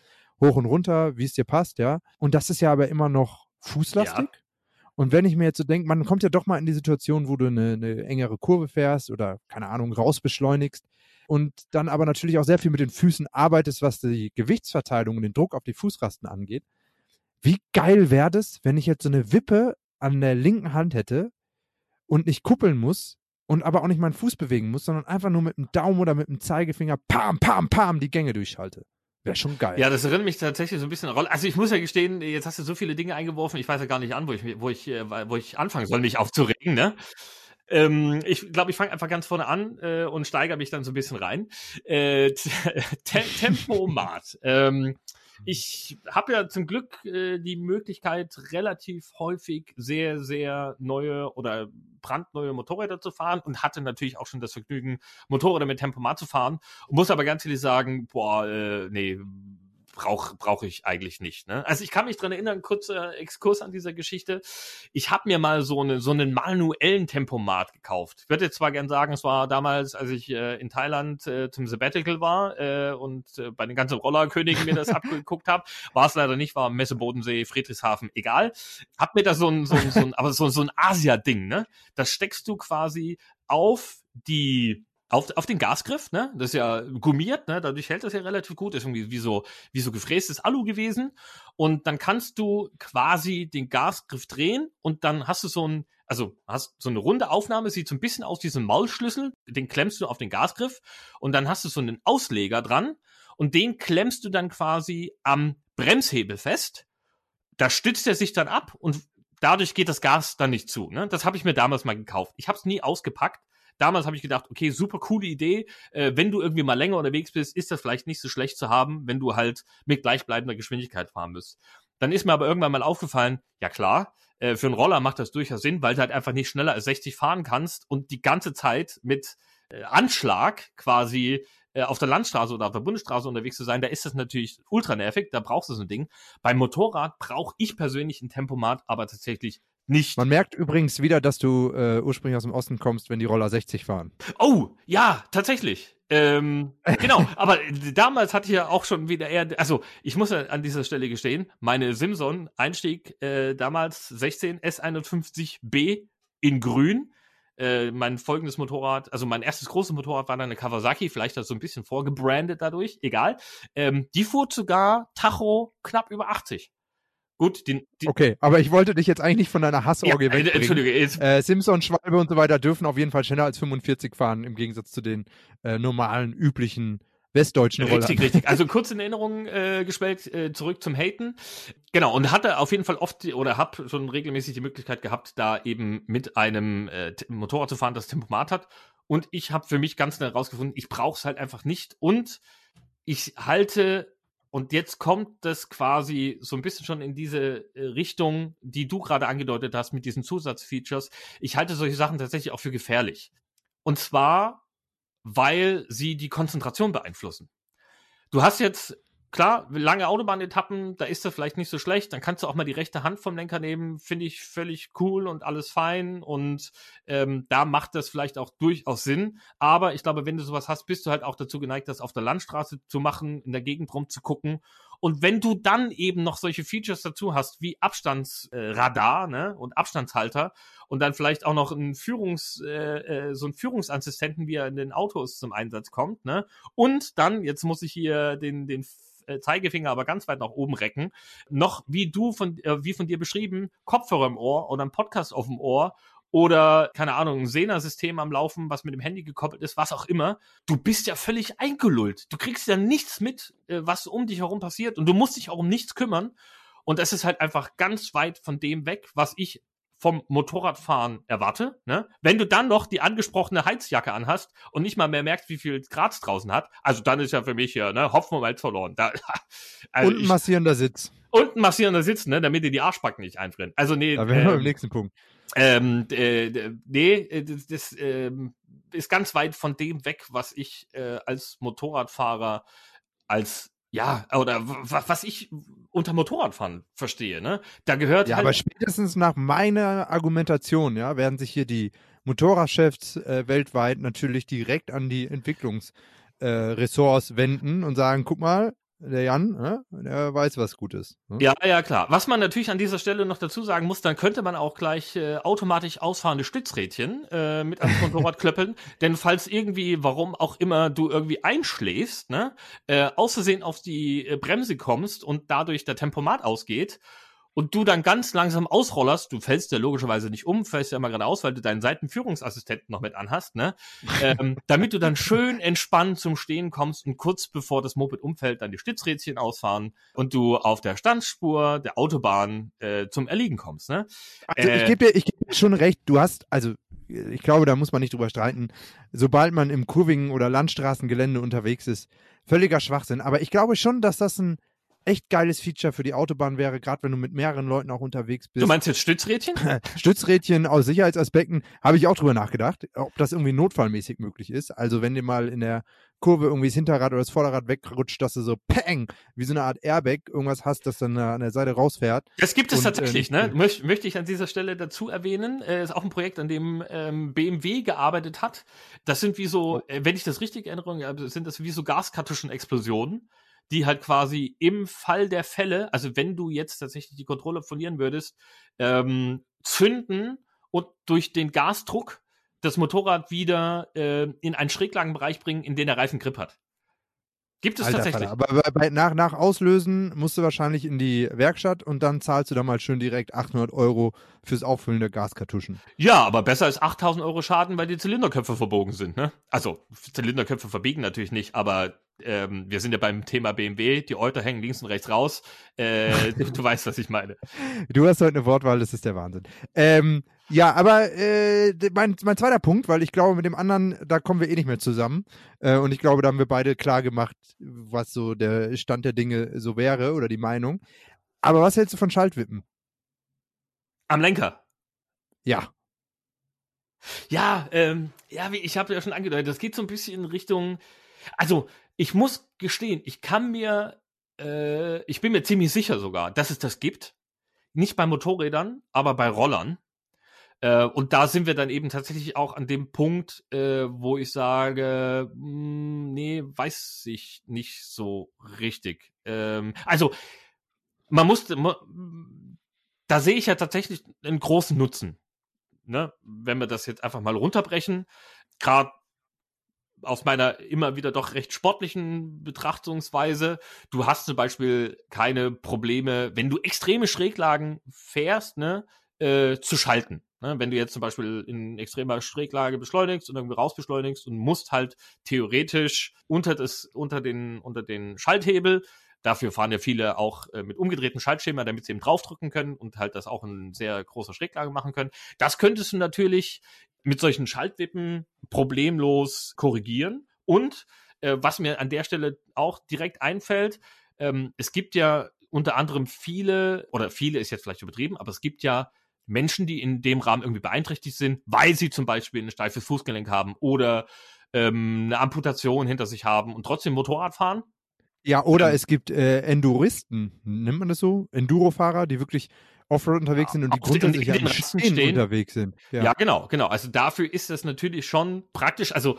hoch und runter, wie es dir passt, ja. Und das ist ja aber immer noch fußlastig. Ja. Und wenn ich mir jetzt so denke, man kommt ja doch mal in die Situation, wo du eine, eine engere Kurve fährst oder, keine Ahnung, rausbeschleunigst und dann aber natürlich auch sehr viel mit den Füßen arbeitest, was die Gewichtsverteilung und den Druck auf die Fußrasten angeht. Wie geil wäre das, wenn ich jetzt so eine Wippe an der linken Hand hätte und nicht kuppeln muss, und aber auch nicht meinen Fuß bewegen muss, sondern einfach nur mit dem Daumen oder mit dem Zeigefinger pam, pam, pam die Gänge durchschalte. Wäre schon geil. Ja, das erinnert mich tatsächlich so ein bisschen an Rolle. Also ich muss ja gestehen, jetzt hast du so viele Dinge eingeworfen, ich weiß ja gar nicht an, wo ich, wo ich, äh, wo ich anfangen soll, mich aufzuregen, ne? Ähm, ich glaube, ich fange einfach ganz vorne an äh, und steigere mich dann so ein bisschen rein. Äh, Tempomat. ähm, ich habe ja zum Glück äh, die Möglichkeit, relativ häufig sehr, sehr neue oder brandneue Motorräder zu fahren und hatte natürlich auch schon das Vergnügen, Motorräder mit Tempomat zu fahren. Muss aber ganz ehrlich sagen, boah, äh, nee, brauche brauch ich eigentlich nicht. Ne? Also ich kann mich dran erinnern, kurzer Exkurs an dieser Geschichte. Ich habe mir mal so, eine, so einen manuellen Tempomat gekauft. Ich würde jetzt zwar gern sagen, es war damals, als ich äh, in Thailand äh, zum Sabbatical war äh, und äh, bei den ganzen Rollerkönigen mir das abgeguckt habe. War es leider nicht, war Messe Bodensee, Friedrichshafen, egal. Hab mir da so ein, so ein, so ein aber so, so ein Asia-Ding, ne? Das steckst du quasi auf die auf, auf den Gasgriff, ne? Das ist ja gummiert, ne? Dadurch hält das ja relativ gut. Ist irgendwie wie so, wie so gefrästes Alu gewesen. Und dann kannst du quasi den Gasgriff drehen und dann hast du so ein, also hast so eine runde Aufnahme, sieht so ein bisschen aus wie so ein Maulschlüssel. Den klemmst du auf den Gasgriff und dann hast du so einen Ausleger dran und den klemmst du dann quasi am Bremshebel fest. Da stützt er sich dann ab und dadurch geht das Gas dann nicht zu. Ne? Das habe ich mir damals mal gekauft. Ich habe es nie ausgepackt damals habe ich gedacht, okay, super coole Idee. Äh, wenn du irgendwie mal länger unterwegs bist, ist das vielleicht nicht so schlecht zu haben, wenn du halt mit gleichbleibender Geschwindigkeit fahren musst. Dann ist mir aber irgendwann mal aufgefallen, ja klar, äh, für einen Roller macht das durchaus Sinn, weil du halt einfach nicht schneller als 60 fahren kannst und die ganze Zeit mit äh, Anschlag quasi äh, auf der Landstraße oder auf der Bundesstraße unterwegs zu sein, da ist das natürlich ultra nervig, da brauchst du so ein Ding. Beim Motorrad brauche ich persönlich ein Tempomat, aber tatsächlich nicht. Man merkt übrigens wieder, dass du äh, ursprünglich aus dem Osten kommst, wenn die Roller 60 fahren. Oh, ja, tatsächlich. Ähm, genau, aber damals hatte ich ja auch schon wieder eher, also ich muss an dieser Stelle gestehen, meine Simson-Einstieg äh, damals 16 S51B in grün. Äh, mein folgendes Motorrad, also mein erstes großes Motorrad war dann eine Kawasaki, vielleicht hat so ein bisschen vorgebrandet dadurch, egal. Ähm, die fuhr sogar Tacho knapp über 80. Gut, den, den Okay, aber ich wollte dich jetzt eigentlich nicht von deiner Hassorgie ja, wegbringen. Entschuldige. Äh, Simpson, Schwalbe und so weiter dürfen auf jeden Fall schneller als 45 fahren, im Gegensatz zu den äh, normalen, üblichen westdeutschen Rollern. Richtig, richtig. Also kurz in Erinnerung äh, gespielt, äh, zurück zum Haten. Genau, und hatte auf jeden Fall oft oder hab schon regelmäßig die Möglichkeit gehabt, da eben mit einem äh, Motorrad zu fahren, das Tempomat hat. Und ich habe für mich ganz schnell herausgefunden, ich brauche es halt einfach nicht. Und ich halte und jetzt kommt das quasi so ein bisschen schon in diese äh, Richtung, die du gerade angedeutet hast mit diesen Zusatzfeatures. Ich halte solche Sachen tatsächlich auch für gefährlich. Und zwar, weil sie die Konzentration beeinflussen. Du hast jetzt klar, lange Autobahnetappen, da ist das vielleicht nicht so schlecht. Dann kannst du auch mal die rechte Hand vom Lenker nehmen. Finde ich völlig cool und alles fein. Und ähm, da macht das vielleicht auch durchaus Sinn. Aber ich glaube, wenn du sowas hast, bist du halt auch dazu geneigt, das auf der Landstraße zu machen, in der Gegend rumzugucken. Und wenn du dann eben noch solche Features dazu hast, wie Abstandsradar ne, und Abstandshalter und dann vielleicht auch noch ein Führungs, äh, äh, so ein Führungsassistenten, wie er in den Autos zum Einsatz kommt, ne? Und dann, jetzt muss ich hier den, den äh, Zeigefinger aber ganz weit nach oben recken, noch wie du von, äh, wie von dir beschrieben, Kopfhörer im Ohr oder ein Podcast auf dem Ohr oder, keine Ahnung, ein Sena-System am Laufen, was mit dem Handy gekoppelt ist, was auch immer. Du bist ja völlig eingelullt. Du kriegst ja nichts mit, äh, was um dich herum passiert und du musst dich auch um nichts kümmern. Und es ist halt einfach ganz weit von dem weg, was ich vom Motorradfahren erwarte. Ne? Wenn du dann noch die angesprochene Heizjacke anhast und nicht mal mehr merkst, wie viel Grad es draußen hat, also dann ist ja für mich hier ne, Hopfen und Malz verloren. Da, also und ein massierender Sitz. Und ein massierender Sitz, ne, damit dir die Arschbacken nicht einfrieren. Also nee. Da wären ähm, wir beim nächsten Punkt. Ähm, äh, nee, äh, das, das ähm, ist ganz weit von dem weg, was ich äh, als Motorradfahrer als ja, oder was ich unter Motorradfahren verstehe, ne? Da gehört ja, halt aber spätestens nach meiner Argumentation, ja, werden sich hier die Motorradchefs äh, weltweit natürlich direkt an die Entwicklungsressorts äh, wenden und sagen, guck mal, der Jan, ne? der weiß, was gut ist. Ne? Ja, ja, klar. Was man natürlich an dieser Stelle noch dazu sagen muss, dann könnte man auch gleich äh, automatisch ausfahrende Stützrädchen äh, mit ans Motorrad klöppeln. Denn falls irgendwie, warum auch immer, du irgendwie einschläfst, ne, äh, aus Versehen auf die äh, Bremse kommst und dadurch der Tempomat ausgeht und du dann ganz langsam ausrollerst, du fällst ja logischerweise nicht um, fällst ja immer gerade aus, weil du deinen Seitenführungsassistenten noch mit anhast, ne? ähm, damit du dann schön entspannt zum Stehen kommst und kurz bevor das Moped umfällt, dann die Stützrädchen ausfahren und du auf der Standspur der Autobahn äh, zum Erliegen kommst, ne? Also äh, ich gebe dir, ich geb dir schon recht, du hast, also ich glaube, da muss man nicht drüber streiten, sobald man im kurvigen oder Landstraßengelände unterwegs ist, völliger Schwachsinn. Aber ich glaube schon, dass das ein echt geiles Feature für die Autobahn wäre, gerade wenn du mit mehreren Leuten auch unterwegs bist. Du meinst jetzt Stützrädchen? Stützrädchen aus Sicherheitsaspekten habe ich auch drüber nachgedacht, ob das irgendwie notfallmäßig möglich ist. Also wenn dir mal in der Kurve irgendwie das Hinterrad oder das Vorderrad wegrutscht, dass du so peng, wie so eine Art Airbag irgendwas hast, das dann an der Seite rausfährt. Das gibt es und, tatsächlich, äh, ne? Möcht, möchte ich an dieser Stelle dazu erwähnen. Äh, ist auch ein Projekt, an dem ähm, BMW gearbeitet hat. Das sind wie so, oh. äh, wenn ich das richtig erinnere, sind das wie so Gaskartuschen-Explosionen die halt quasi im Fall der Fälle, also wenn du jetzt tatsächlich die Kontrolle verlieren würdest, ähm, zünden und durch den Gasdruck das Motorrad wieder äh, in einen Schräglagenbereich bringen, in den der Reifen Grip hat. Gibt es Alter, tatsächlich. Alter. Aber bei, nach, nach Auslösen musst du wahrscheinlich in die Werkstatt und dann zahlst du da mal schön direkt 800 Euro fürs Auffüllen der Gaskartuschen. Ja, aber besser als 8000 Euro Schaden, weil die Zylinderköpfe verbogen sind, ne? Also, Zylinderköpfe verbiegen natürlich nicht, aber ähm, wir sind ja beim Thema BMW, die Euter hängen links und rechts raus. Äh, du weißt, was ich meine. Du hast heute eine Wortwahl, das ist der Wahnsinn. Ähm, ja, aber äh, mein, mein zweiter Punkt, weil ich glaube, mit dem anderen, da kommen wir eh nicht mehr zusammen. Äh, und ich glaube, da haben wir beide klar gemacht, was so der Stand der Dinge so wäre oder die Meinung. Aber was hältst du von Schaltwippen? Am Lenker. Ja. Ja, ähm, ja, wie ich habe ja schon angedeutet, das geht so ein bisschen in Richtung Also, ich muss gestehen, ich kann mir, äh, ich bin mir ziemlich sicher sogar, dass es das gibt. Nicht bei Motorrädern, aber bei Rollern. Äh, und da sind wir dann eben tatsächlich auch an dem Punkt, äh, wo ich sage, mh, hm, nee, weiß ich nicht so richtig. Ähm, also, man muss, da sehe ich ja tatsächlich einen großen Nutzen. Ne? Wenn wir das jetzt einfach mal runterbrechen, gerade aus meiner immer wieder doch recht sportlichen Betrachtungsweise, du hast zum Beispiel keine Probleme, wenn du extreme Schräglagen fährst, ne, äh, zu schalten. Ne? Wenn du jetzt zum Beispiel in extremer Schräglage beschleunigst und irgendwie rausbeschleunigst und musst halt theoretisch unter das, unter den, unter den Schalthebel, Dafür fahren ja viele auch äh, mit umgedrehten Schaltschema, damit sie eben draufdrücken können und halt das auch in sehr großer Schräglage machen können. Das könntest du natürlich mit solchen Schaltwippen problemlos korrigieren. Und äh, was mir an der Stelle auch direkt einfällt, ähm, es gibt ja unter anderem viele, oder viele ist jetzt vielleicht übertrieben, aber es gibt ja Menschen, die in dem Rahmen irgendwie beeinträchtigt sind, weil sie zum Beispiel ein steifes Fußgelenk haben oder ähm, eine Amputation hinter sich haben und trotzdem Motorrad fahren. Ja, oder ähm, es gibt äh, Enduristen, nennt man das so? Endurofahrer, die wirklich Offroad unterwegs sind und die grundsätzlich in, in, in stehen unterwegs sind. Ja. ja, genau, genau. Also dafür ist das natürlich schon praktisch. Also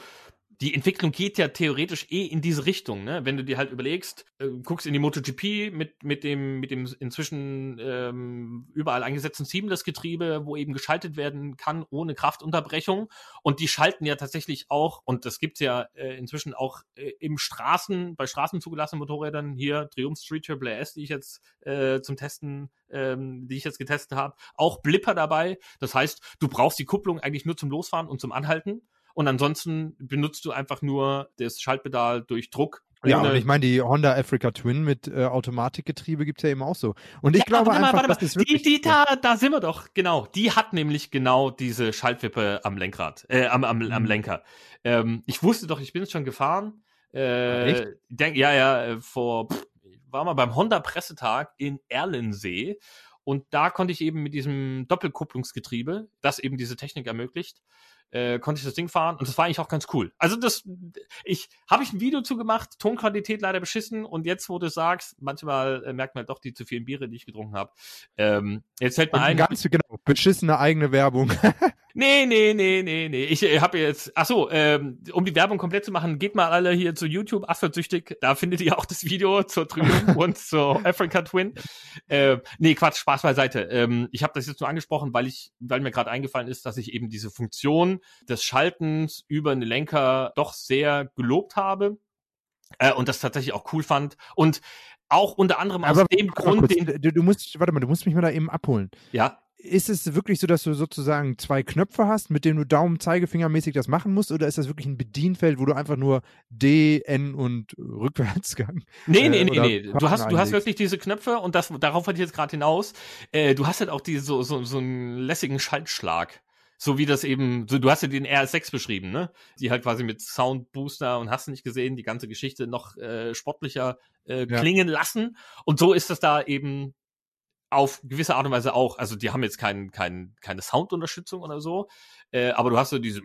die Entwicklung geht ja theoretisch eh in diese Richtung, ne? Wenn du dir halt überlegst, äh, guckst in die MotoGP mit mit dem mit dem inzwischen ähm, überall eingesetzten Seamless-Getriebe, wo eben geschaltet werden kann ohne Kraftunterbrechung und die schalten ja tatsächlich auch und das gibt's ja äh, inzwischen auch äh, im Straßen bei Straßen zugelassenen Motorrädern hier Triumph Street Triple S, die ich jetzt äh, zum Testen ähm, die ich jetzt getestet habe, auch Blipper dabei. Das heißt, du brauchst die Kupplung eigentlich nur zum Losfahren und zum Anhalten. Und ansonsten benutzt du einfach nur das Schaltpedal durch Druck ja, und ich meine, die Honda Africa Twin mit äh, Automatikgetriebe gibt's ja eben auch so. Und ich ja, glaube einfach, mal, das ist wirklich... Die, die, da, da sind wir doch, genau. Die hat nämlich genau diese Schaltwippe am Lenkrad, äh, am, am, mhm. am Lenker. Ähm, ich wusste doch, ich bin schon gefahren. Äh, Echt? Denk, ja, ja, äh, vor, pff, war mal beim Honda Pressetag in Erlensee. Und da konnte ich eben mit diesem Doppelkupplungsgetriebe, das eben diese Technik ermöglicht, äh, konnte ich das Ding fahren und das war eigentlich auch ganz cool. Also das, ich habe ich ein Video zu gemacht, Tonqualität leider beschissen und jetzt, wo du sagst, manchmal äh, merkt man doch die zu vielen Biere, die ich getrunken habe. Ähm, jetzt fällt mir ein. Ganz genau, beschissene eigene Werbung. Nee, nee, nee, nee, nee. Ich äh, habe jetzt, ach so, ähm, um die Werbung komplett zu machen, geht mal alle hier zu YouTube, Affersüchtig, da findet ihr auch das Video zur Triumph und zur Africa Twin. Äh, nee, Quatsch, Spaß beiseite. Ähm, ich habe das jetzt nur angesprochen, weil ich, weil mir gerade eingefallen ist, dass ich eben diese Funktion des Schaltens über einen Lenker doch sehr gelobt habe. Äh, und das tatsächlich auch cool fand. Und auch unter anderem aus dem Grund, kurz, den du, du musst, warte mal, du musst mich mal da eben abholen. Ja ist es wirklich so, dass du sozusagen zwei Knöpfe hast, mit denen du Daumen, Zeigefinger mäßig das machen musst, oder ist das wirklich ein Bedienfeld, wo du einfach nur D, N und Rückwärtsgang? Nee, nee, äh, nee, nee. Du hast, du hast wirklich diese Knöpfe und das, darauf wollte ich jetzt gerade hinaus. Äh, du hast halt auch die, so, so, so einen lässigen Schaltschlag. So wie das eben, so, du hast ja den RS6 beschrieben, ne? Die halt quasi mit Soundbooster und hast du nicht gesehen, die ganze Geschichte noch äh, sportlicher äh, klingen ja. lassen. Und so ist das da eben auf gewisse Art und Weise auch. Also die haben jetzt kein, kein, keine Soundunterstützung oder so, äh, aber du hast so diese,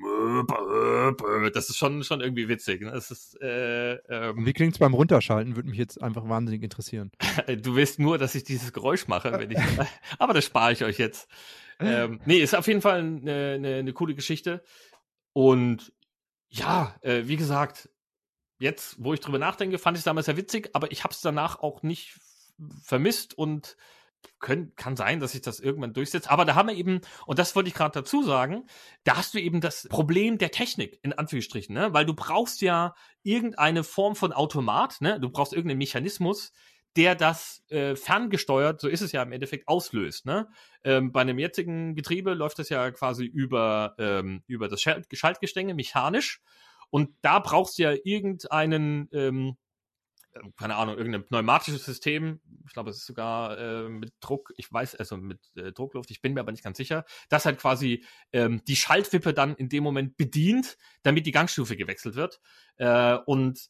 das ist schon, schon irgendwie witzig. Ne? Das ist, äh, ähm, Wie klingt's beim Runterschalten? Würde mich jetzt einfach wahnsinnig interessieren. du willst nur, dass ich dieses Geräusch mache, wenn ich, aber das spare ich euch jetzt. Ähm, nee, ist auf jeden Fall eine, eine, eine coole Geschichte. Und ja, äh, wie gesagt, jetzt, wo ich drüber nachdenke, fand ich es damals sehr witzig, aber ich habe es danach auch nicht vermisst und können, kann sein, dass sich das irgendwann durchsetzt. Aber da haben wir eben, und das wollte ich gerade dazu sagen, da hast du eben das Problem der Technik, in Anführungsstrichen, ne? Weil du brauchst ja irgendeine Form von Automat, ne? Du brauchst irgendeinen Mechanismus, der das äh, ferngesteuert, so ist es ja im Endeffekt, auslöst. Ne? Ähm, bei einem jetzigen Getriebe läuft das ja quasi über, ähm, über das Schaltgestänge mechanisch. Und da brauchst du ja irgendeinen ähm, keine Ahnung, irgendein pneumatisches System, ich glaube, es ist sogar äh, mit Druck, ich weiß, also mit äh, Druckluft, ich bin mir aber nicht ganz sicher, das halt quasi ähm, die Schaltwippe dann in dem Moment bedient, damit die Gangstufe gewechselt wird. Äh, und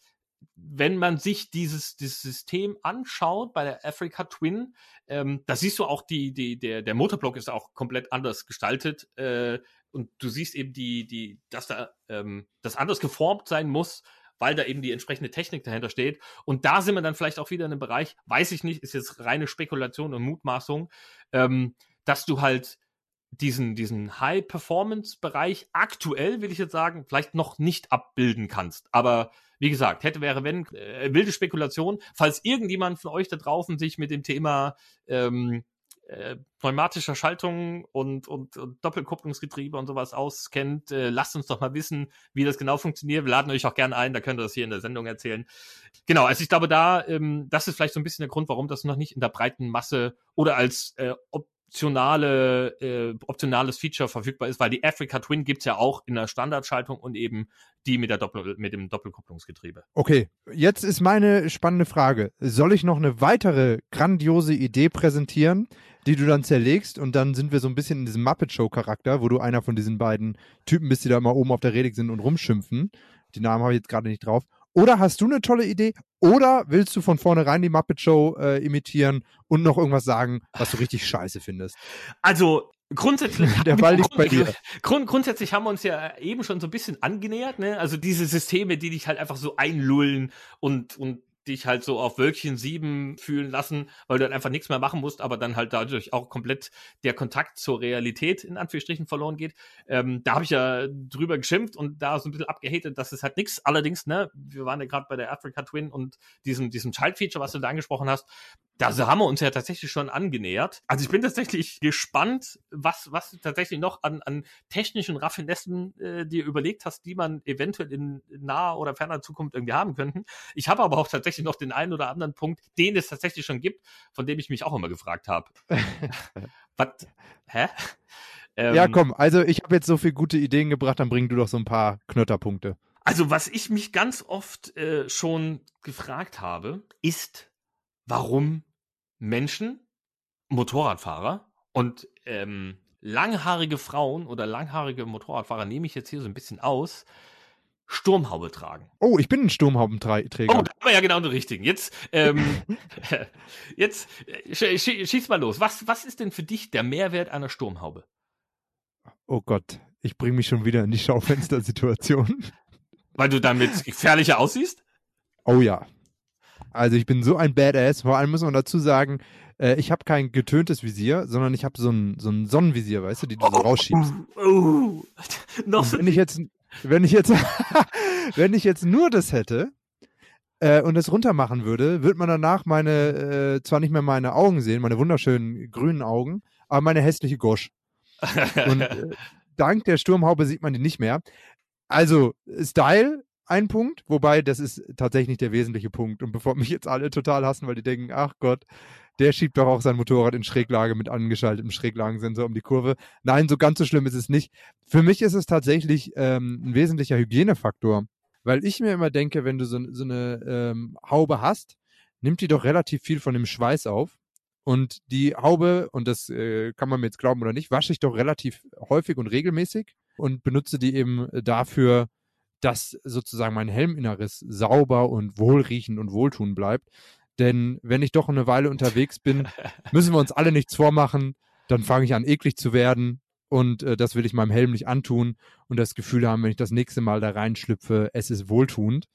wenn man sich dieses, dieses System anschaut bei der Africa Twin, ähm, da siehst du auch die, die, der, der Motorblock ist auch komplett anders gestaltet. Äh, und du siehst eben die, die, dass da ähm, das anders geformt sein muss, weil da eben die entsprechende Technik dahinter steht. Und da sind wir dann vielleicht auch wieder in einem Bereich, weiß ich nicht, ist jetzt reine Spekulation und Mutmaßung, ähm, dass du halt diesen, diesen High-Performance-Bereich aktuell, will ich jetzt sagen, vielleicht noch nicht abbilden kannst. Aber wie gesagt, hätte, wäre, wenn, äh, wilde Spekulation. Falls irgendjemand von euch da draußen sich mit dem Thema ähm, äh, pneumatischer Schaltung und, und, und Doppelkupplungsgetriebe und sowas auskennt, äh, lasst uns doch mal wissen, wie das genau funktioniert. Wir laden euch auch gerne ein, da könnt ihr das hier in der Sendung erzählen. Genau, also ich glaube, da, ähm, das ist vielleicht so ein bisschen der Grund, warum das noch nicht in der breiten Masse oder als äh, optionale, äh, optionales Feature verfügbar ist, weil die Africa Twin gibt's ja auch in der Standardschaltung und eben die mit, der Doppel mit dem Doppelkupplungsgetriebe. Okay, jetzt ist meine spannende Frage. Soll ich noch eine weitere grandiose Idee präsentieren, die du dann zerlegst und dann sind wir so ein bisschen in diesem Muppet Show Charakter, wo du einer von diesen beiden Typen bist, die da immer oben auf der Redig sind und rumschimpfen. Die Namen habe ich jetzt gerade nicht drauf. Oder hast du eine tolle Idee? Oder willst du von vornherein die Muppet Show äh, imitieren und noch irgendwas sagen, was du richtig scheiße findest? Also, Grundsätzlich, der Ball liegt bei dir. Grund, grundsätzlich haben wir uns ja eben schon so ein bisschen angenähert, ne? Also diese Systeme, die dich halt einfach so einlullen und, und dich halt so auf Wölkchen sieben fühlen lassen, weil du dann einfach nichts mehr machen musst, aber dann halt dadurch auch komplett der Kontakt zur Realität in Anführungsstrichen verloren geht. Ähm, da habe ich ja drüber geschimpft und da so ein bisschen abgehatet, das ist halt nichts. Allerdings, ne, wir waren ja gerade bei der Africa Twin und diesem, diesem Child-Feature, was du da angesprochen hast, da haben wir uns ja tatsächlich schon angenähert. Also ich bin tatsächlich gespannt, was, was tatsächlich noch an, an technischen Raffinessen äh, dir überlegt hast, die man eventuell in naher oder ferner Zukunft irgendwie haben könnten. Ich habe aber auch tatsächlich noch den einen oder anderen Punkt, den es tatsächlich schon gibt, von dem ich mich auch immer gefragt habe. was? Hä? Ähm, ja, komm, also ich habe jetzt so viele gute Ideen gebracht, dann bring du doch so ein paar Knötterpunkte. Also was ich mich ganz oft äh, schon gefragt habe, ist, warum Menschen, Motorradfahrer und ähm, langhaarige Frauen oder langhaarige Motorradfahrer, nehme ich jetzt hier so ein bisschen aus, Sturmhaube tragen. Oh, ich bin ein Sturmhaubenträger. Oh, wir ja genau den richtigen. Jetzt, ähm, jetzt äh, sch schieß mal los. Was, was ist denn für dich der Mehrwert einer Sturmhaube? Oh Gott, ich bringe mich schon wieder in die Schaufenstersituation. Weil du damit gefährlicher aussiehst? Oh ja. Also ich bin so ein Badass. Vor allem muss man dazu sagen, äh, ich habe kein getöntes Visier, sondern ich habe so ein, so ein Sonnenvisier, weißt du, die du so rausschiebst. Oh, oh. So wenn ich jetzt, wenn ich jetzt, wenn ich jetzt nur das hätte äh, und es runter machen würde, würde man danach meine, äh, zwar nicht mehr meine Augen sehen, meine wunderschönen grünen Augen, aber meine hässliche Gosch. und äh, dank der Sturmhaube sieht man die nicht mehr. Also, Style, ein Punkt, wobei das ist tatsächlich der wesentliche Punkt. Und bevor mich jetzt alle total hassen, weil die denken, ach Gott, der schiebt doch auch sein Motorrad in Schräglage mit angeschaltetem Schräglagensensor um die Kurve. Nein, so ganz so schlimm ist es nicht. Für mich ist es tatsächlich ähm, ein wesentlicher Hygienefaktor, weil ich mir immer denke, wenn du so, so eine ähm, Haube hast, nimmt die doch relativ viel von dem Schweiß auf. Und die Haube, und das äh, kann man mir jetzt glauben oder nicht, wasche ich doch relativ häufig und regelmäßig und benutze die eben dafür, dass sozusagen mein Helminneres sauber und wohlriechend und wohltun bleibt. Denn wenn ich doch eine Weile unterwegs bin, müssen wir uns alle nichts vormachen. Dann fange ich an, eklig zu werden. Und äh, das will ich meinem Helm nicht antun und das Gefühl haben, wenn ich das nächste Mal da reinschlüpfe, es ist wohltuend.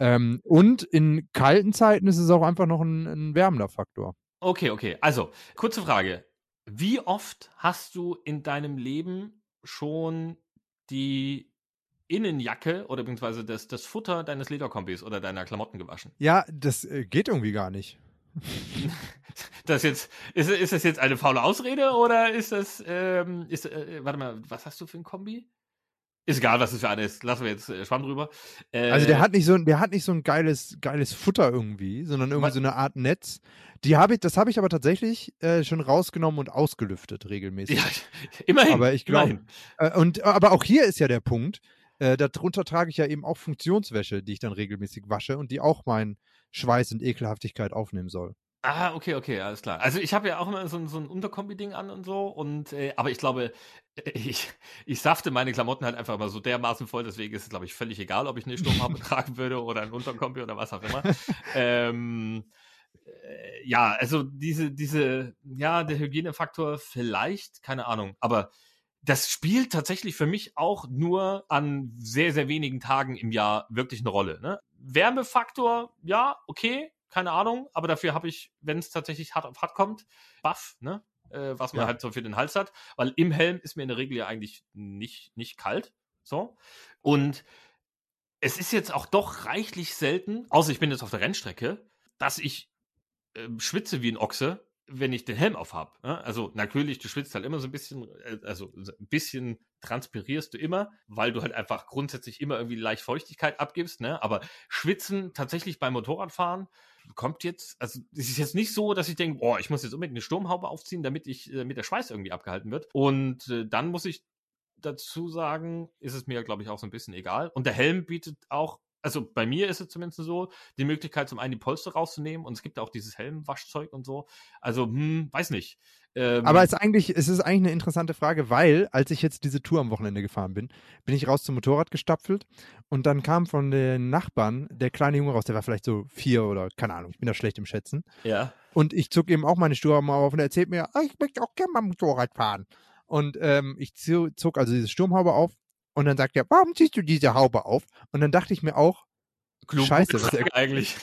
Ähm, und in kalten Zeiten ist es auch einfach noch ein, ein wärmender Faktor. Okay, okay. Also, kurze Frage. Wie oft hast du in deinem Leben schon die Innenjacke oder beziehungsweise das, das Futter deines Lederkombis oder deiner Klamotten gewaschen. Ja, das äh, geht irgendwie gar nicht. das jetzt, ist, ist das jetzt eine faule Ausrede oder ist das, ähm, ist, äh, warte mal, was hast du für ein Kombi? Ist egal, was es für eine ist. Lassen wir jetzt äh, Schwamm drüber. Äh, also der hat nicht so, der hat nicht so ein geiles, geiles Futter irgendwie, sondern irgendwie so eine Art Netz. Die habe ich, das habe ich aber tatsächlich äh, schon rausgenommen und ausgelüftet regelmäßig. Ja, immerhin. Aber ich glaube, äh, und aber auch hier ist ja der Punkt. Äh, darunter trage ich ja eben auch Funktionswäsche, die ich dann regelmäßig wasche und die auch meinen Schweiß und Ekelhaftigkeit aufnehmen soll. Ah, okay, okay, alles klar. Also ich habe ja auch immer so, so ein Unterkombi-Ding an und so, und äh, aber ich glaube, ich, ich safte meine Klamotten halt einfach immer so dermaßen voll, deswegen ist es, glaube ich, völlig egal, ob ich eine Sturmhaube tragen würde oder ein Unterkombi oder was auch immer. ähm, äh, ja, also diese, diese, ja, der Hygienefaktor vielleicht, keine Ahnung, aber das spielt tatsächlich für mich auch nur an sehr, sehr wenigen Tagen im Jahr wirklich eine Rolle. Ne? Wärmefaktor, ja, okay, keine Ahnung, aber dafür habe ich, wenn es tatsächlich hart auf hart kommt, Buff, ne? Äh, was man ja. halt so für den Hals hat, weil im Helm ist mir in der Regel ja eigentlich nicht, nicht kalt. So. Und es ist jetzt auch doch reichlich selten, außer ich bin jetzt auf der Rennstrecke, dass ich äh, schwitze wie ein Ochse, wenn ich den Helm auf habe. Ne? Also natürlich, du schwitzt halt immer so ein bisschen, äh, also ein bisschen transpirierst du immer, weil du halt einfach grundsätzlich immer irgendwie leicht Feuchtigkeit abgibst, ne? Aber schwitzen tatsächlich beim Motorradfahren kommt jetzt, also es ist jetzt nicht so, dass ich denke, boah, ich muss jetzt unbedingt eine Sturmhaube aufziehen, damit ich, damit der Schweiß irgendwie abgehalten wird. Und äh, dann muss ich dazu sagen, ist es mir, glaube ich, auch so ein bisschen egal. Und der Helm bietet auch also bei mir ist es zumindest so, die Möglichkeit, zum einen die Polster rauszunehmen und es gibt auch dieses Helmwaschzeug und so. Also, hm, weiß nicht. Ähm, Aber es ist, eigentlich, es ist eigentlich eine interessante Frage, weil, als ich jetzt diese Tour am Wochenende gefahren bin, bin ich raus zum Motorrad gestapfelt und dann kam von den Nachbarn der kleine Junge raus, der war vielleicht so vier oder keine Ahnung, ich bin da schlecht im Schätzen. Ja. Und ich zog eben auch meine Sturmhaube auf und er erzählt mir, ah, ich möchte auch gerne mal Motorrad fahren. Und ähm, ich zog also diese Sturmhaube auf und dann sagt er, warum ziehst du diese Haube auf? Und dann dachte ich mir auch, Klug, Scheiße, was, er eigentlich.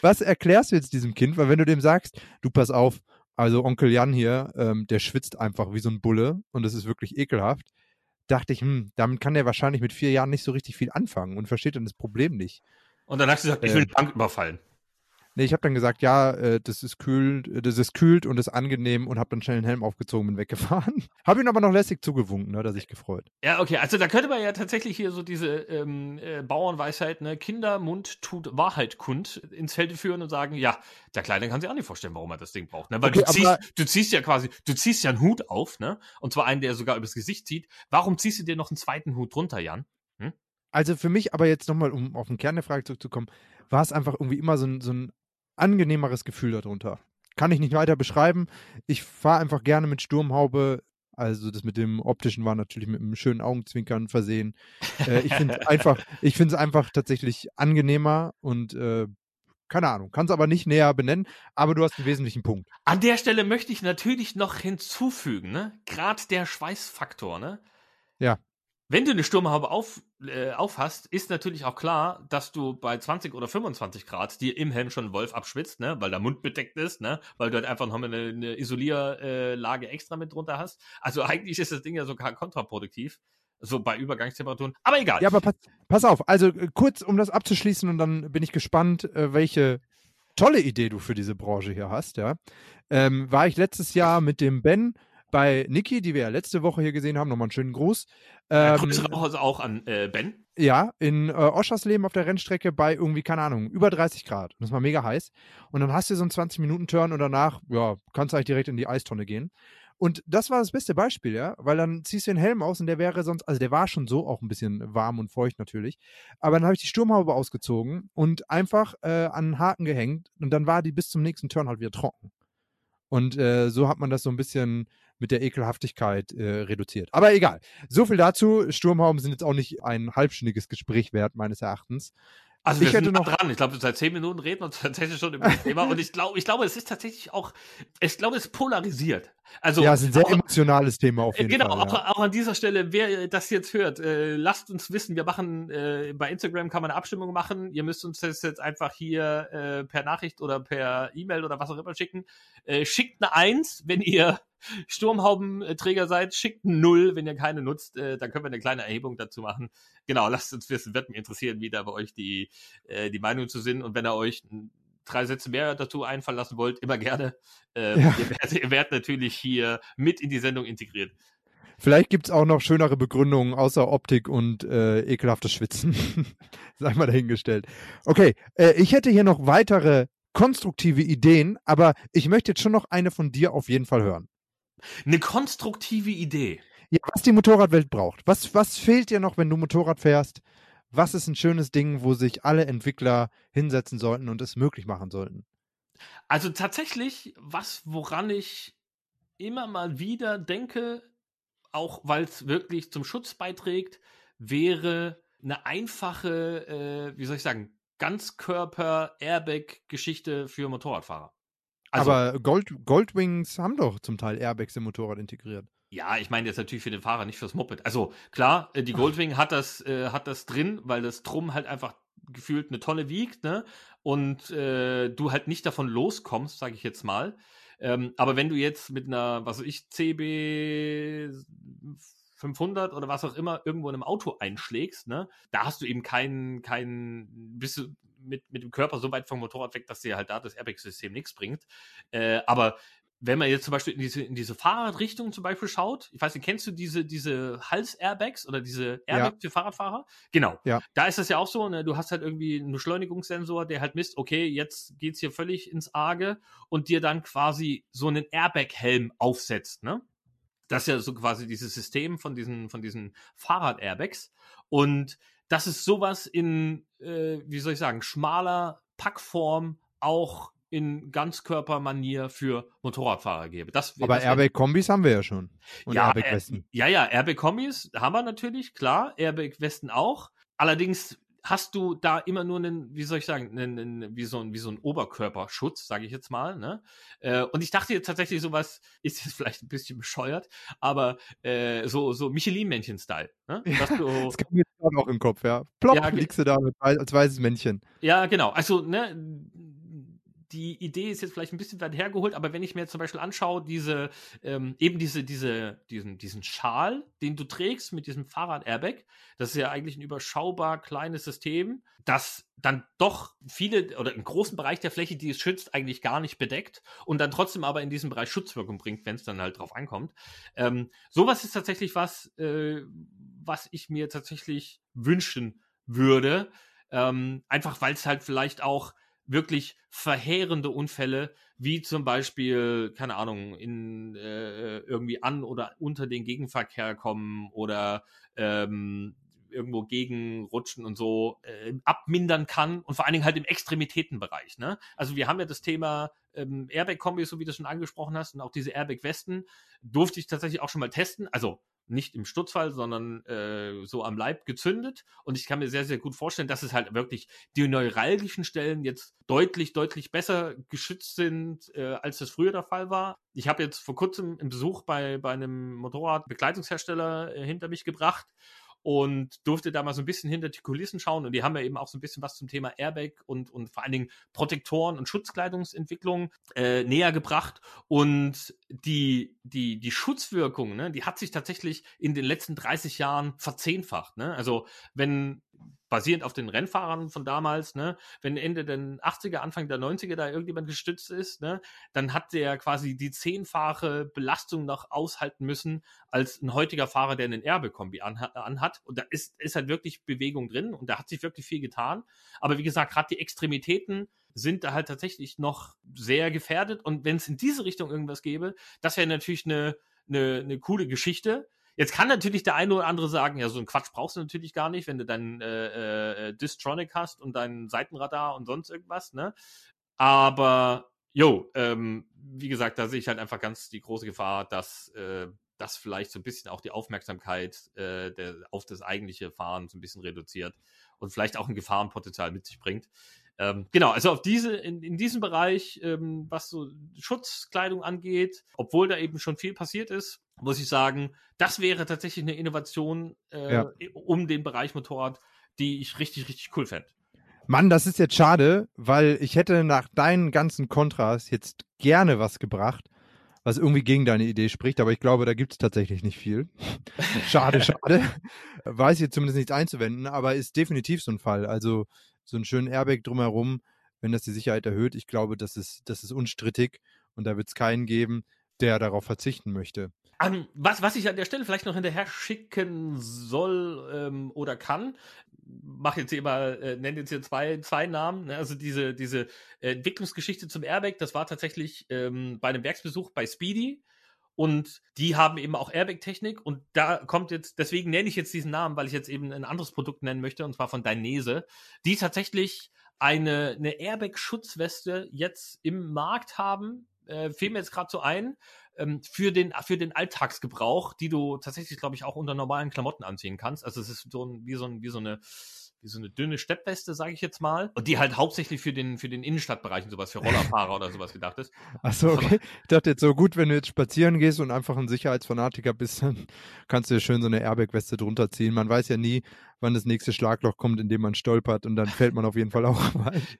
was erklärst du jetzt diesem Kind? Weil wenn du dem sagst, du pass auf, also Onkel Jan hier, ähm, der schwitzt einfach wie so ein Bulle und das ist wirklich ekelhaft, dachte ich, hm, damit kann der wahrscheinlich mit vier Jahren nicht so richtig viel anfangen und versteht dann das Problem nicht. Und dann hast du gesagt, ich will eine Bank überfallen. Nee, ich habe dann gesagt, ja, äh, das ist kühl, das ist kühlt und ist angenehm und habe dann schnell den Helm aufgezogen und weggefahren. habe ihn aber noch lässig zugewunken, ne, dass ich gefreut. Ja, okay, also da könnte man ja tatsächlich hier so diese ähm, äh, Bauernweisheit, ne, Kindermund tut Wahrheit kund, ins Felde führen und sagen, ja, der Kleine kann sich auch nicht vorstellen, warum er das Ding braucht, ne? Weil okay, du, ziehst, du ziehst ja quasi, du ziehst ja einen Hut auf, ne? Und zwar einen, der sogar übers Gesicht zieht. Warum ziehst du dir noch einen zweiten Hut drunter, Jan? Hm? Also für mich aber jetzt nochmal, um auf den Kern der Frage zurückzukommen, war es einfach irgendwie immer so ein, so ein angenehmeres Gefühl darunter. Kann ich nicht weiter beschreiben. Ich fahre einfach gerne mit Sturmhaube. Also das mit dem optischen war natürlich mit einem schönen Augenzwinkern versehen. Äh, ich finde es einfach, ich finde es einfach tatsächlich angenehmer und äh, keine Ahnung, kann es aber nicht näher benennen, aber du hast einen wesentlichen Punkt. An der Stelle möchte ich natürlich noch hinzufügen, ne? Gerade der Schweißfaktor, ne? Ja. Wenn du eine Sturmhaube auf, äh, aufhast, ist natürlich auch klar, dass du bei 20 oder 25 Grad dir im Helm schon Wolf abschwitzt, ne? weil der Mund bedeckt ist, ne? weil du halt einfach nochmal eine, eine Isolierlage extra mit drunter hast. Also eigentlich ist das Ding ja sogar kontraproduktiv, so bei Übergangstemperaturen. Aber egal. Ja, aber pass, pass auf, also äh, kurz, um das abzuschließen und dann bin ich gespannt, äh, welche tolle Idee du für diese Branche hier hast, ja. Ähm, war ich letztes Jahr mit dem Ben bei Niki, die wir ja letzte Woche hier gesehen haben, nochmal einen schönen Gruß. Ähm, Grüße auch, also auch an äh, Ben. Ja, in äh, Oschersleben auf der Rennstrecke bei irgendwie, keine Ahnung, über 30 Grad. Das war mega heiß. Und dann hast du so einen 20-Minuten-Turn und danach, ja, kannst du eigentlich direkt in die Eistonne gehen. Und das war das beste Beispiel, ja, weil dann ziehst du den Helm aus und der wäre sonst, also der war schon so auch ein bisschen warm und feucht natürlich. Aber dann habe ich die Sturmhaube ausgezogen und einfach äh, an einen Haken gehängt und dann war die bis zum nächsten Turn halt wieder trocken. Und äh, so hat man das so ein bisschen mit der Ekelhaftigkeit äh, reduziert. Aber egal. So viel dazu. Sturmhauben sind jetzt auch nicht ein halbstündiges Gespräch wert, meines Erachtens. Also ich wir sind noch dran. Ich glaube, seit zehn Minuten reden wir tatsächlich schon über das Thema. Und ich glaube, ich glaube, es ist tatsächlich auch, ich glaube, es polarisiert. Also ja, es ist ein sehr auch, emotionales Thema auf jeden genau, Fall. Genau, auch, auch, an dieser Stelle, wer das jetzt hört, äh, lasst uns wissen. Wir machen äh, bei Instagram kann man eine Abstimmung machen. Ihr müsst uns das jetzt einfach hier äh, per Nachricht oder per E-Mail oder was auch immer schicken. Äh, schickt eine Eins, wenn ihr Sturmhaubenträger seid, schickt ein Null, wenn ihr keine nutzt. Äh, dann können wir eine kleine Erhebung dazu machen. Genau, lasst uns wissen, wird mich interessieren, wie da bei euch die, äh, die Meinung zu sind. Und wenn ihr euch drei Sätze mehr dazu einfallen lassen wollt, immer gerne. Äh, ja. ihr, werdet, ihr werdet natürlich hier mit in die Sendung integriert. Vielleicht gibt es auch noch schönere Begründungen außer Optik und äh, ekelhaftes Schwitzen. Sei mal dahingestellt. Okay, äh, ich hätte hier noch weitere konstruktive Ideen, aber ich möchte jetzt schon noch eine von dir auf jeden Fall hören. Eine konstruktive Idee. Ja, was die Motorradwelt braucht. Was, was fehlt dir noch, wenn du Motorrad fährst? Was ist ein schönes Ding, wo sich alle Entwickler hinsetzen sollten und es möglich machen sollten? Also tatsächlich, was, woran ich immer mal wieder denke, auch weil es wirklich zum Schutz beiträgt, wäre eine einfache, äh, wie soll ich sagen, Ganzkörper-Airbag-Geschichte für Motorradfahrer. Also, Aber Gold, Goldwings haben doch zum Teil Airbags im Motorrad integriert. Ja, ich meine jetzt natürlich für den Fahrer, nicht fürs Moped. Also klar, äh, die Goldwing hat das, äh, hat das drin, weil das Drum halt einfach gefühlt eine Tonne wiegt, ne? Und äh, du halt nicht davon loskommst, sage ich jetzt mal. Ähm, aber wenn du jetzt mit einer, was weiß ich, CB 500 oder was auch immer irgendwo in einem Auto einschlägst, ne, da hast du eben keinen, keinen, bist du mit, mit dem Körper so weit vom Motorrad weg, dass dir halt da das Airbag-System nichts bringt. Äh, aber wenn man jetzt zum Beispiel in diese, in diese Fahrradrichtung zum Beispiel schaut, ich weiß nicht, kennst du diese, diese Hals-Airbags oder diese Airbags ja. für Fahrradfahrer? Genau. Ja. Da ist es ja auch so, ne, du hast halt irgendwie einen Beschleunigungssensor, der halt misst, okay, jetzt geht's hier völlig ins Arge und dir dann quasi so einen Airbag-Helm aufsetzt, ne? Das ist ja so quasi dieses System von diesen, von diesen Fahrrad-Airbags. Und das ist sowas in, äh, wie soll ich sagen, schmaler Packform auch in Ganzkörpermanier für Motorradfahrer gäbe. Das, Aber Airbag-Kombis haben wir ja schon. Und ja, Airbag-Westen. Äh, ja, ja, Airbag-Kombis haben wir natürlich, klar. Airbag-Westen auch. Allerdings hast du da immer nur einen, wie soll ich sagen, einen, einen, wie, so ein, wie so ein Oberkörperschutz, sage ich jetzt mal. Ne? Äh, und ich dachte jetzt tatsächlich, sowas ist jetzt vielleicht ein bisschen bescheuert, aber äh, so, so Michelin-Männchen-Style. Ne? Ja, das kam mir auch im Kopf, ja. Plopp, ja, liegst du da mit, als weißes Männchen. Ja, genau. Also, ne, die Idee ist jetzt vielleicht ein bisschen weit hergeholt, aber wenn ich mir zum Beispiel anschaue, diese, ähm, eben diese, diese, diesen, diesen Schal, den du trägst mit diesem Fahrrad-Airbag, das ist ja eigentlich ein überschaubar kleines System, das dann doch viele oder einen großen Bereich der Fläche, die es schützt, eigentlich gar nicht bedeckt und dann trotzdem aber in diesem Bereich Schutzwirkung bringt, wenn es dann halt drauf ankommt. Ähm, sowas ist tatsächlich was, äh, was ich mir tatsächlich wünschen würde. Ähm, einfach weil es halt vielleicht auch wirklich verheerende Unfälle, wie zum Beispiel, keine Ahnung, in äh, irgendwie an oder unter den Gegenverkehr kommen oder ähm, irgendwo gegenrutschen und so äh, abmindern kann und vor allen Dingen halt im Extremitätenbereich. Ne? Also wir haben ja das Thema ähm, Airbag-Kombi, so wie du schon angesprochen hast, und auch diese Airbag-Westen durfte ich tatsächlich auch schon mal testen. Also nicht im Sturzfall, sondern äh, so am Leib gezündet. Und ich kann mir sehr, sehr gut vorstellen, dass es halt wirklich die neuralgischen Stellen jetzt deutlich, deutlich besser geschützt sind, äh, als das früher der Fall war. Ich habe jetzt vor kurzem einen Besuch bei, bei einem Motorradbegleitungshersteller äh, hinter mich gebracht und durfte da mal so ein bisschen hinter die Kulissen schauen und die haben ja eben auch so ein bisschen was zum Thema Airbag und, und vor allen Dingen Protektoren und Schutzkleidungsentwicklung äh, näher gebracht und die, die, die Schutzwirkung, ne, die hat sich tatsächlich in den letzten 30 Jahren verzehnfacht. Ne? Also wenn basierend auf den Rennfahrern von damals, ne, wenn Ende der 80er, Anfang der 90er da irgendjemand gestützt ist, ne, dann hat der quasi die zehnfache Belastung noch aushalten müssen als ein heutiger Fahrer, der einen Erbe-Kombi anhat, anhat. Und da ist, ist halt wirklich Bewegung drin und da hat sich wirklich viel getan. Aber wie gesagt, gerade die Extremitäten sind da halt tatsächlich noch sehr gefährdet. Und wenn es in diese Richtung irgendwas gäbe, das wäre natürlich eine, eine, eine coole Geschichte Jetzt kann natürlich der eine oder andere sagen, ja, so ein Quatsch brauchst du natürlich gar nicht, wenn du dein äh, äh, Distronic hast und dein Seitenradar und sonst irgendwas, ne? Aber, jo, ähm, wie gesagt, da sehe ich halt einfach ganz die große Gefahr, dass äh, das vielleicht so ein bisschen auch die Aufmerksamkeit äh, der, auf das eigentliche Fahren so ein bisschen reduziert und vielleicht auch ein Gefahrenpotenzial mit sich bringt. Ähm, genau, also auf diese, in, in diesem Bereich, ähm, was so Schutzkleidung angeht, obwohl da eben schon viel passiert ist, muss ich sagen, das wäre tatsächlich eine Innovation äh, ja. um den Bereich Motorrad, die ich richtig, richtig cool fände. Mann, das ist jetzt schade, weil ich hätte nach deinen ganzen Kontras jetzt gerne was gebracht, was irgendwie gegen deine Idee spricht, aber ich glaube, da gibt es tatsächlich nicht viel. schade, schade. Weiß jetzt zumindest nichts einzuwenden, aber ist definitiv so ein Fall. Also so einen schönen Airbag drumherum, wenn das die Sicherheit erhöht. Ich glaube, das ist, das ist unstrittig und da wird es keinen geben, der darauf verzichten möchte. Um, ähm, was, was ich an der Stelle vielleicht noch hinterher schicken soll ähm, oder kann, mache jetzt hier mal, äh, nenne jetzt hier zwei, zwei Namen. Ne? Also diese, diese Entwicklungsgeschichte zum Airbag, das war tatsächlich ähm, bei einem Werksbesuch bei Speedy. Und die haben eben auch Airbag-Technik. Und da kommt jetzt, deswegen nenne ich jetzt diesen Namen, weil ich jetzt eben ein anderes Produkt nennen möchte, und zwar von Dainese, die tatsächlich eine, eine Airbag-Schutzweste jetzt im Markt haben. Äh, fiel mir jetzt gerade so ein, ähm, für, den, für den Alltagsgebrauch, die du tatsächlich, glaube ich, auch unter normalen Klamotten anziehen kannst. Also es ist so ein, wie, so ein, wie so eine wie so eine dünne Steppweste, sage ich jetzt mal, und die halt hauptsächlich für den für den Innenstadtbereich und sowas für Rollerfahrer oder sowas gedacht ist. Ach so, okay. Ich dachte jetzt so gut, wenn du jetzt spazieren gehst und einfach ein Sicherheitsfanatiker bist, dann kannst du dir schön so eine Airbag-Weste drunter ziehen. Man weiß ja nie, wann das nächste Schlagloch kommt, in dem man stolpert und dann fällt man auf jeden Fall auch rein.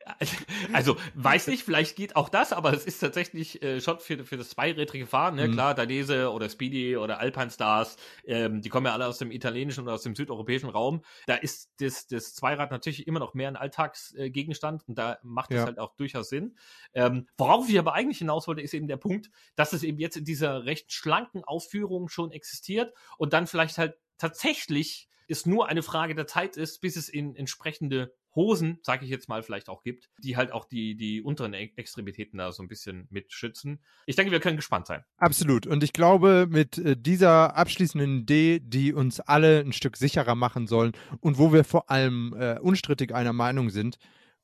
Also, weiß nicht, vielleicht geht auch das, aber es ist tatsächlich äh, schon für, für das zweirädrige Fahren, ne? Mhm. Klar, Danese oder Speedy oder Alpine Stars, ähm, die kommen ja alle aus dem italienischen oder aus dem südeuropäischen Raum. Da ist das, das Zweirad natürlich immer noch mehr ein Alltagsgegenstand und da macht es ja. halt auch durchaus Sinn. Ähm, worauf ich aber eigentlich hinaus wollte, ist eben der Punkt, dass es eben jetzt in dieser recht schlanken Ausführung schon existiert und dann vielleicht halt tatsächlich es nur eine Frage der Zeit ist, bis es in entsprechende Hosen, sage ich jetzt mal, vielleicht auch gibt, die halt auch die, die unteren Extremitäten da so ein bisschen mitschützen. Ich denke, wir können gespannt sein. Absolut. Und ich glaube, mit äh, dieser abschließenden Idee, die uns alle ein Stück sicherer machen sollen und wo wir vor allem äh, unstrittig einer Meinung sind,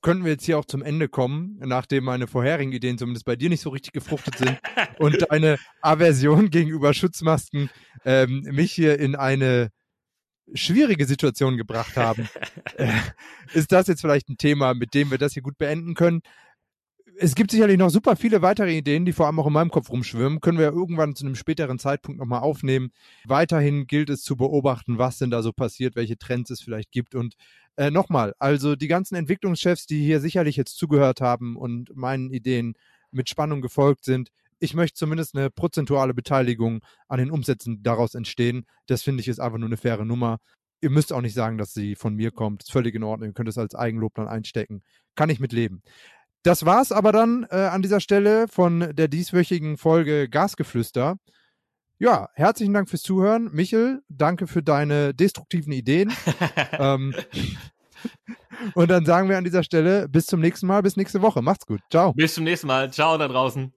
könnten wir jetzt hier auch zum Ende kommen, nachdem meine vorherigen Ideen zumindest bei dir nicht so richtig gefruchtet sind und deine Aversion gegenüber Schutzmasken ähm, mich hier in eine schwierige Situation gebracht haben, äh, ist das jetzt vielleicht ein Thema, mit dem wir das hier gut beenden können. Es gibt sicherlich noch super viele weitere Ideen, die vor allem auch in meinem Kopf rumschwimmen. Können wir irgendwann zu einem späteren Zeitpunkt nochmal aufnehmen. Weiterhin gilt es zu beobachten, was denn da so passiert, welche Trends es vielleicht gibt. Und äh, nochmal, also die ganzen Entwicklungschefs, die hier sicherlich jetzt zugehört haben und meinen Ideen mit Spannung gefolgt sind, ich möchte zumindest eine prozentuale Beteiligung an den Umsätzen daraus entstehen. Das finde ich ist einfach nur eine faire Nummer. Ihr müsst auch nicht sagen, dass sie von mir kommt. Ist völlig in Ordnung. Ihr könnt es als Eigenlob dann einstecken. Kann ich mit leben. Das war's aber dann äh, an dieser Stelle von der dieswöchigen Folge Gasgeflüster. Ja, herzlichen Dank fürs Zuhören. Michel, danke für deine destruktiven Ideen. ähm, und dann sagen wir an dieser Stelle bis zum nächsten Mal, bis nächste Woche. Macht's gut. Ciao. Bis zum nächsten Mal. Ciao da draußen.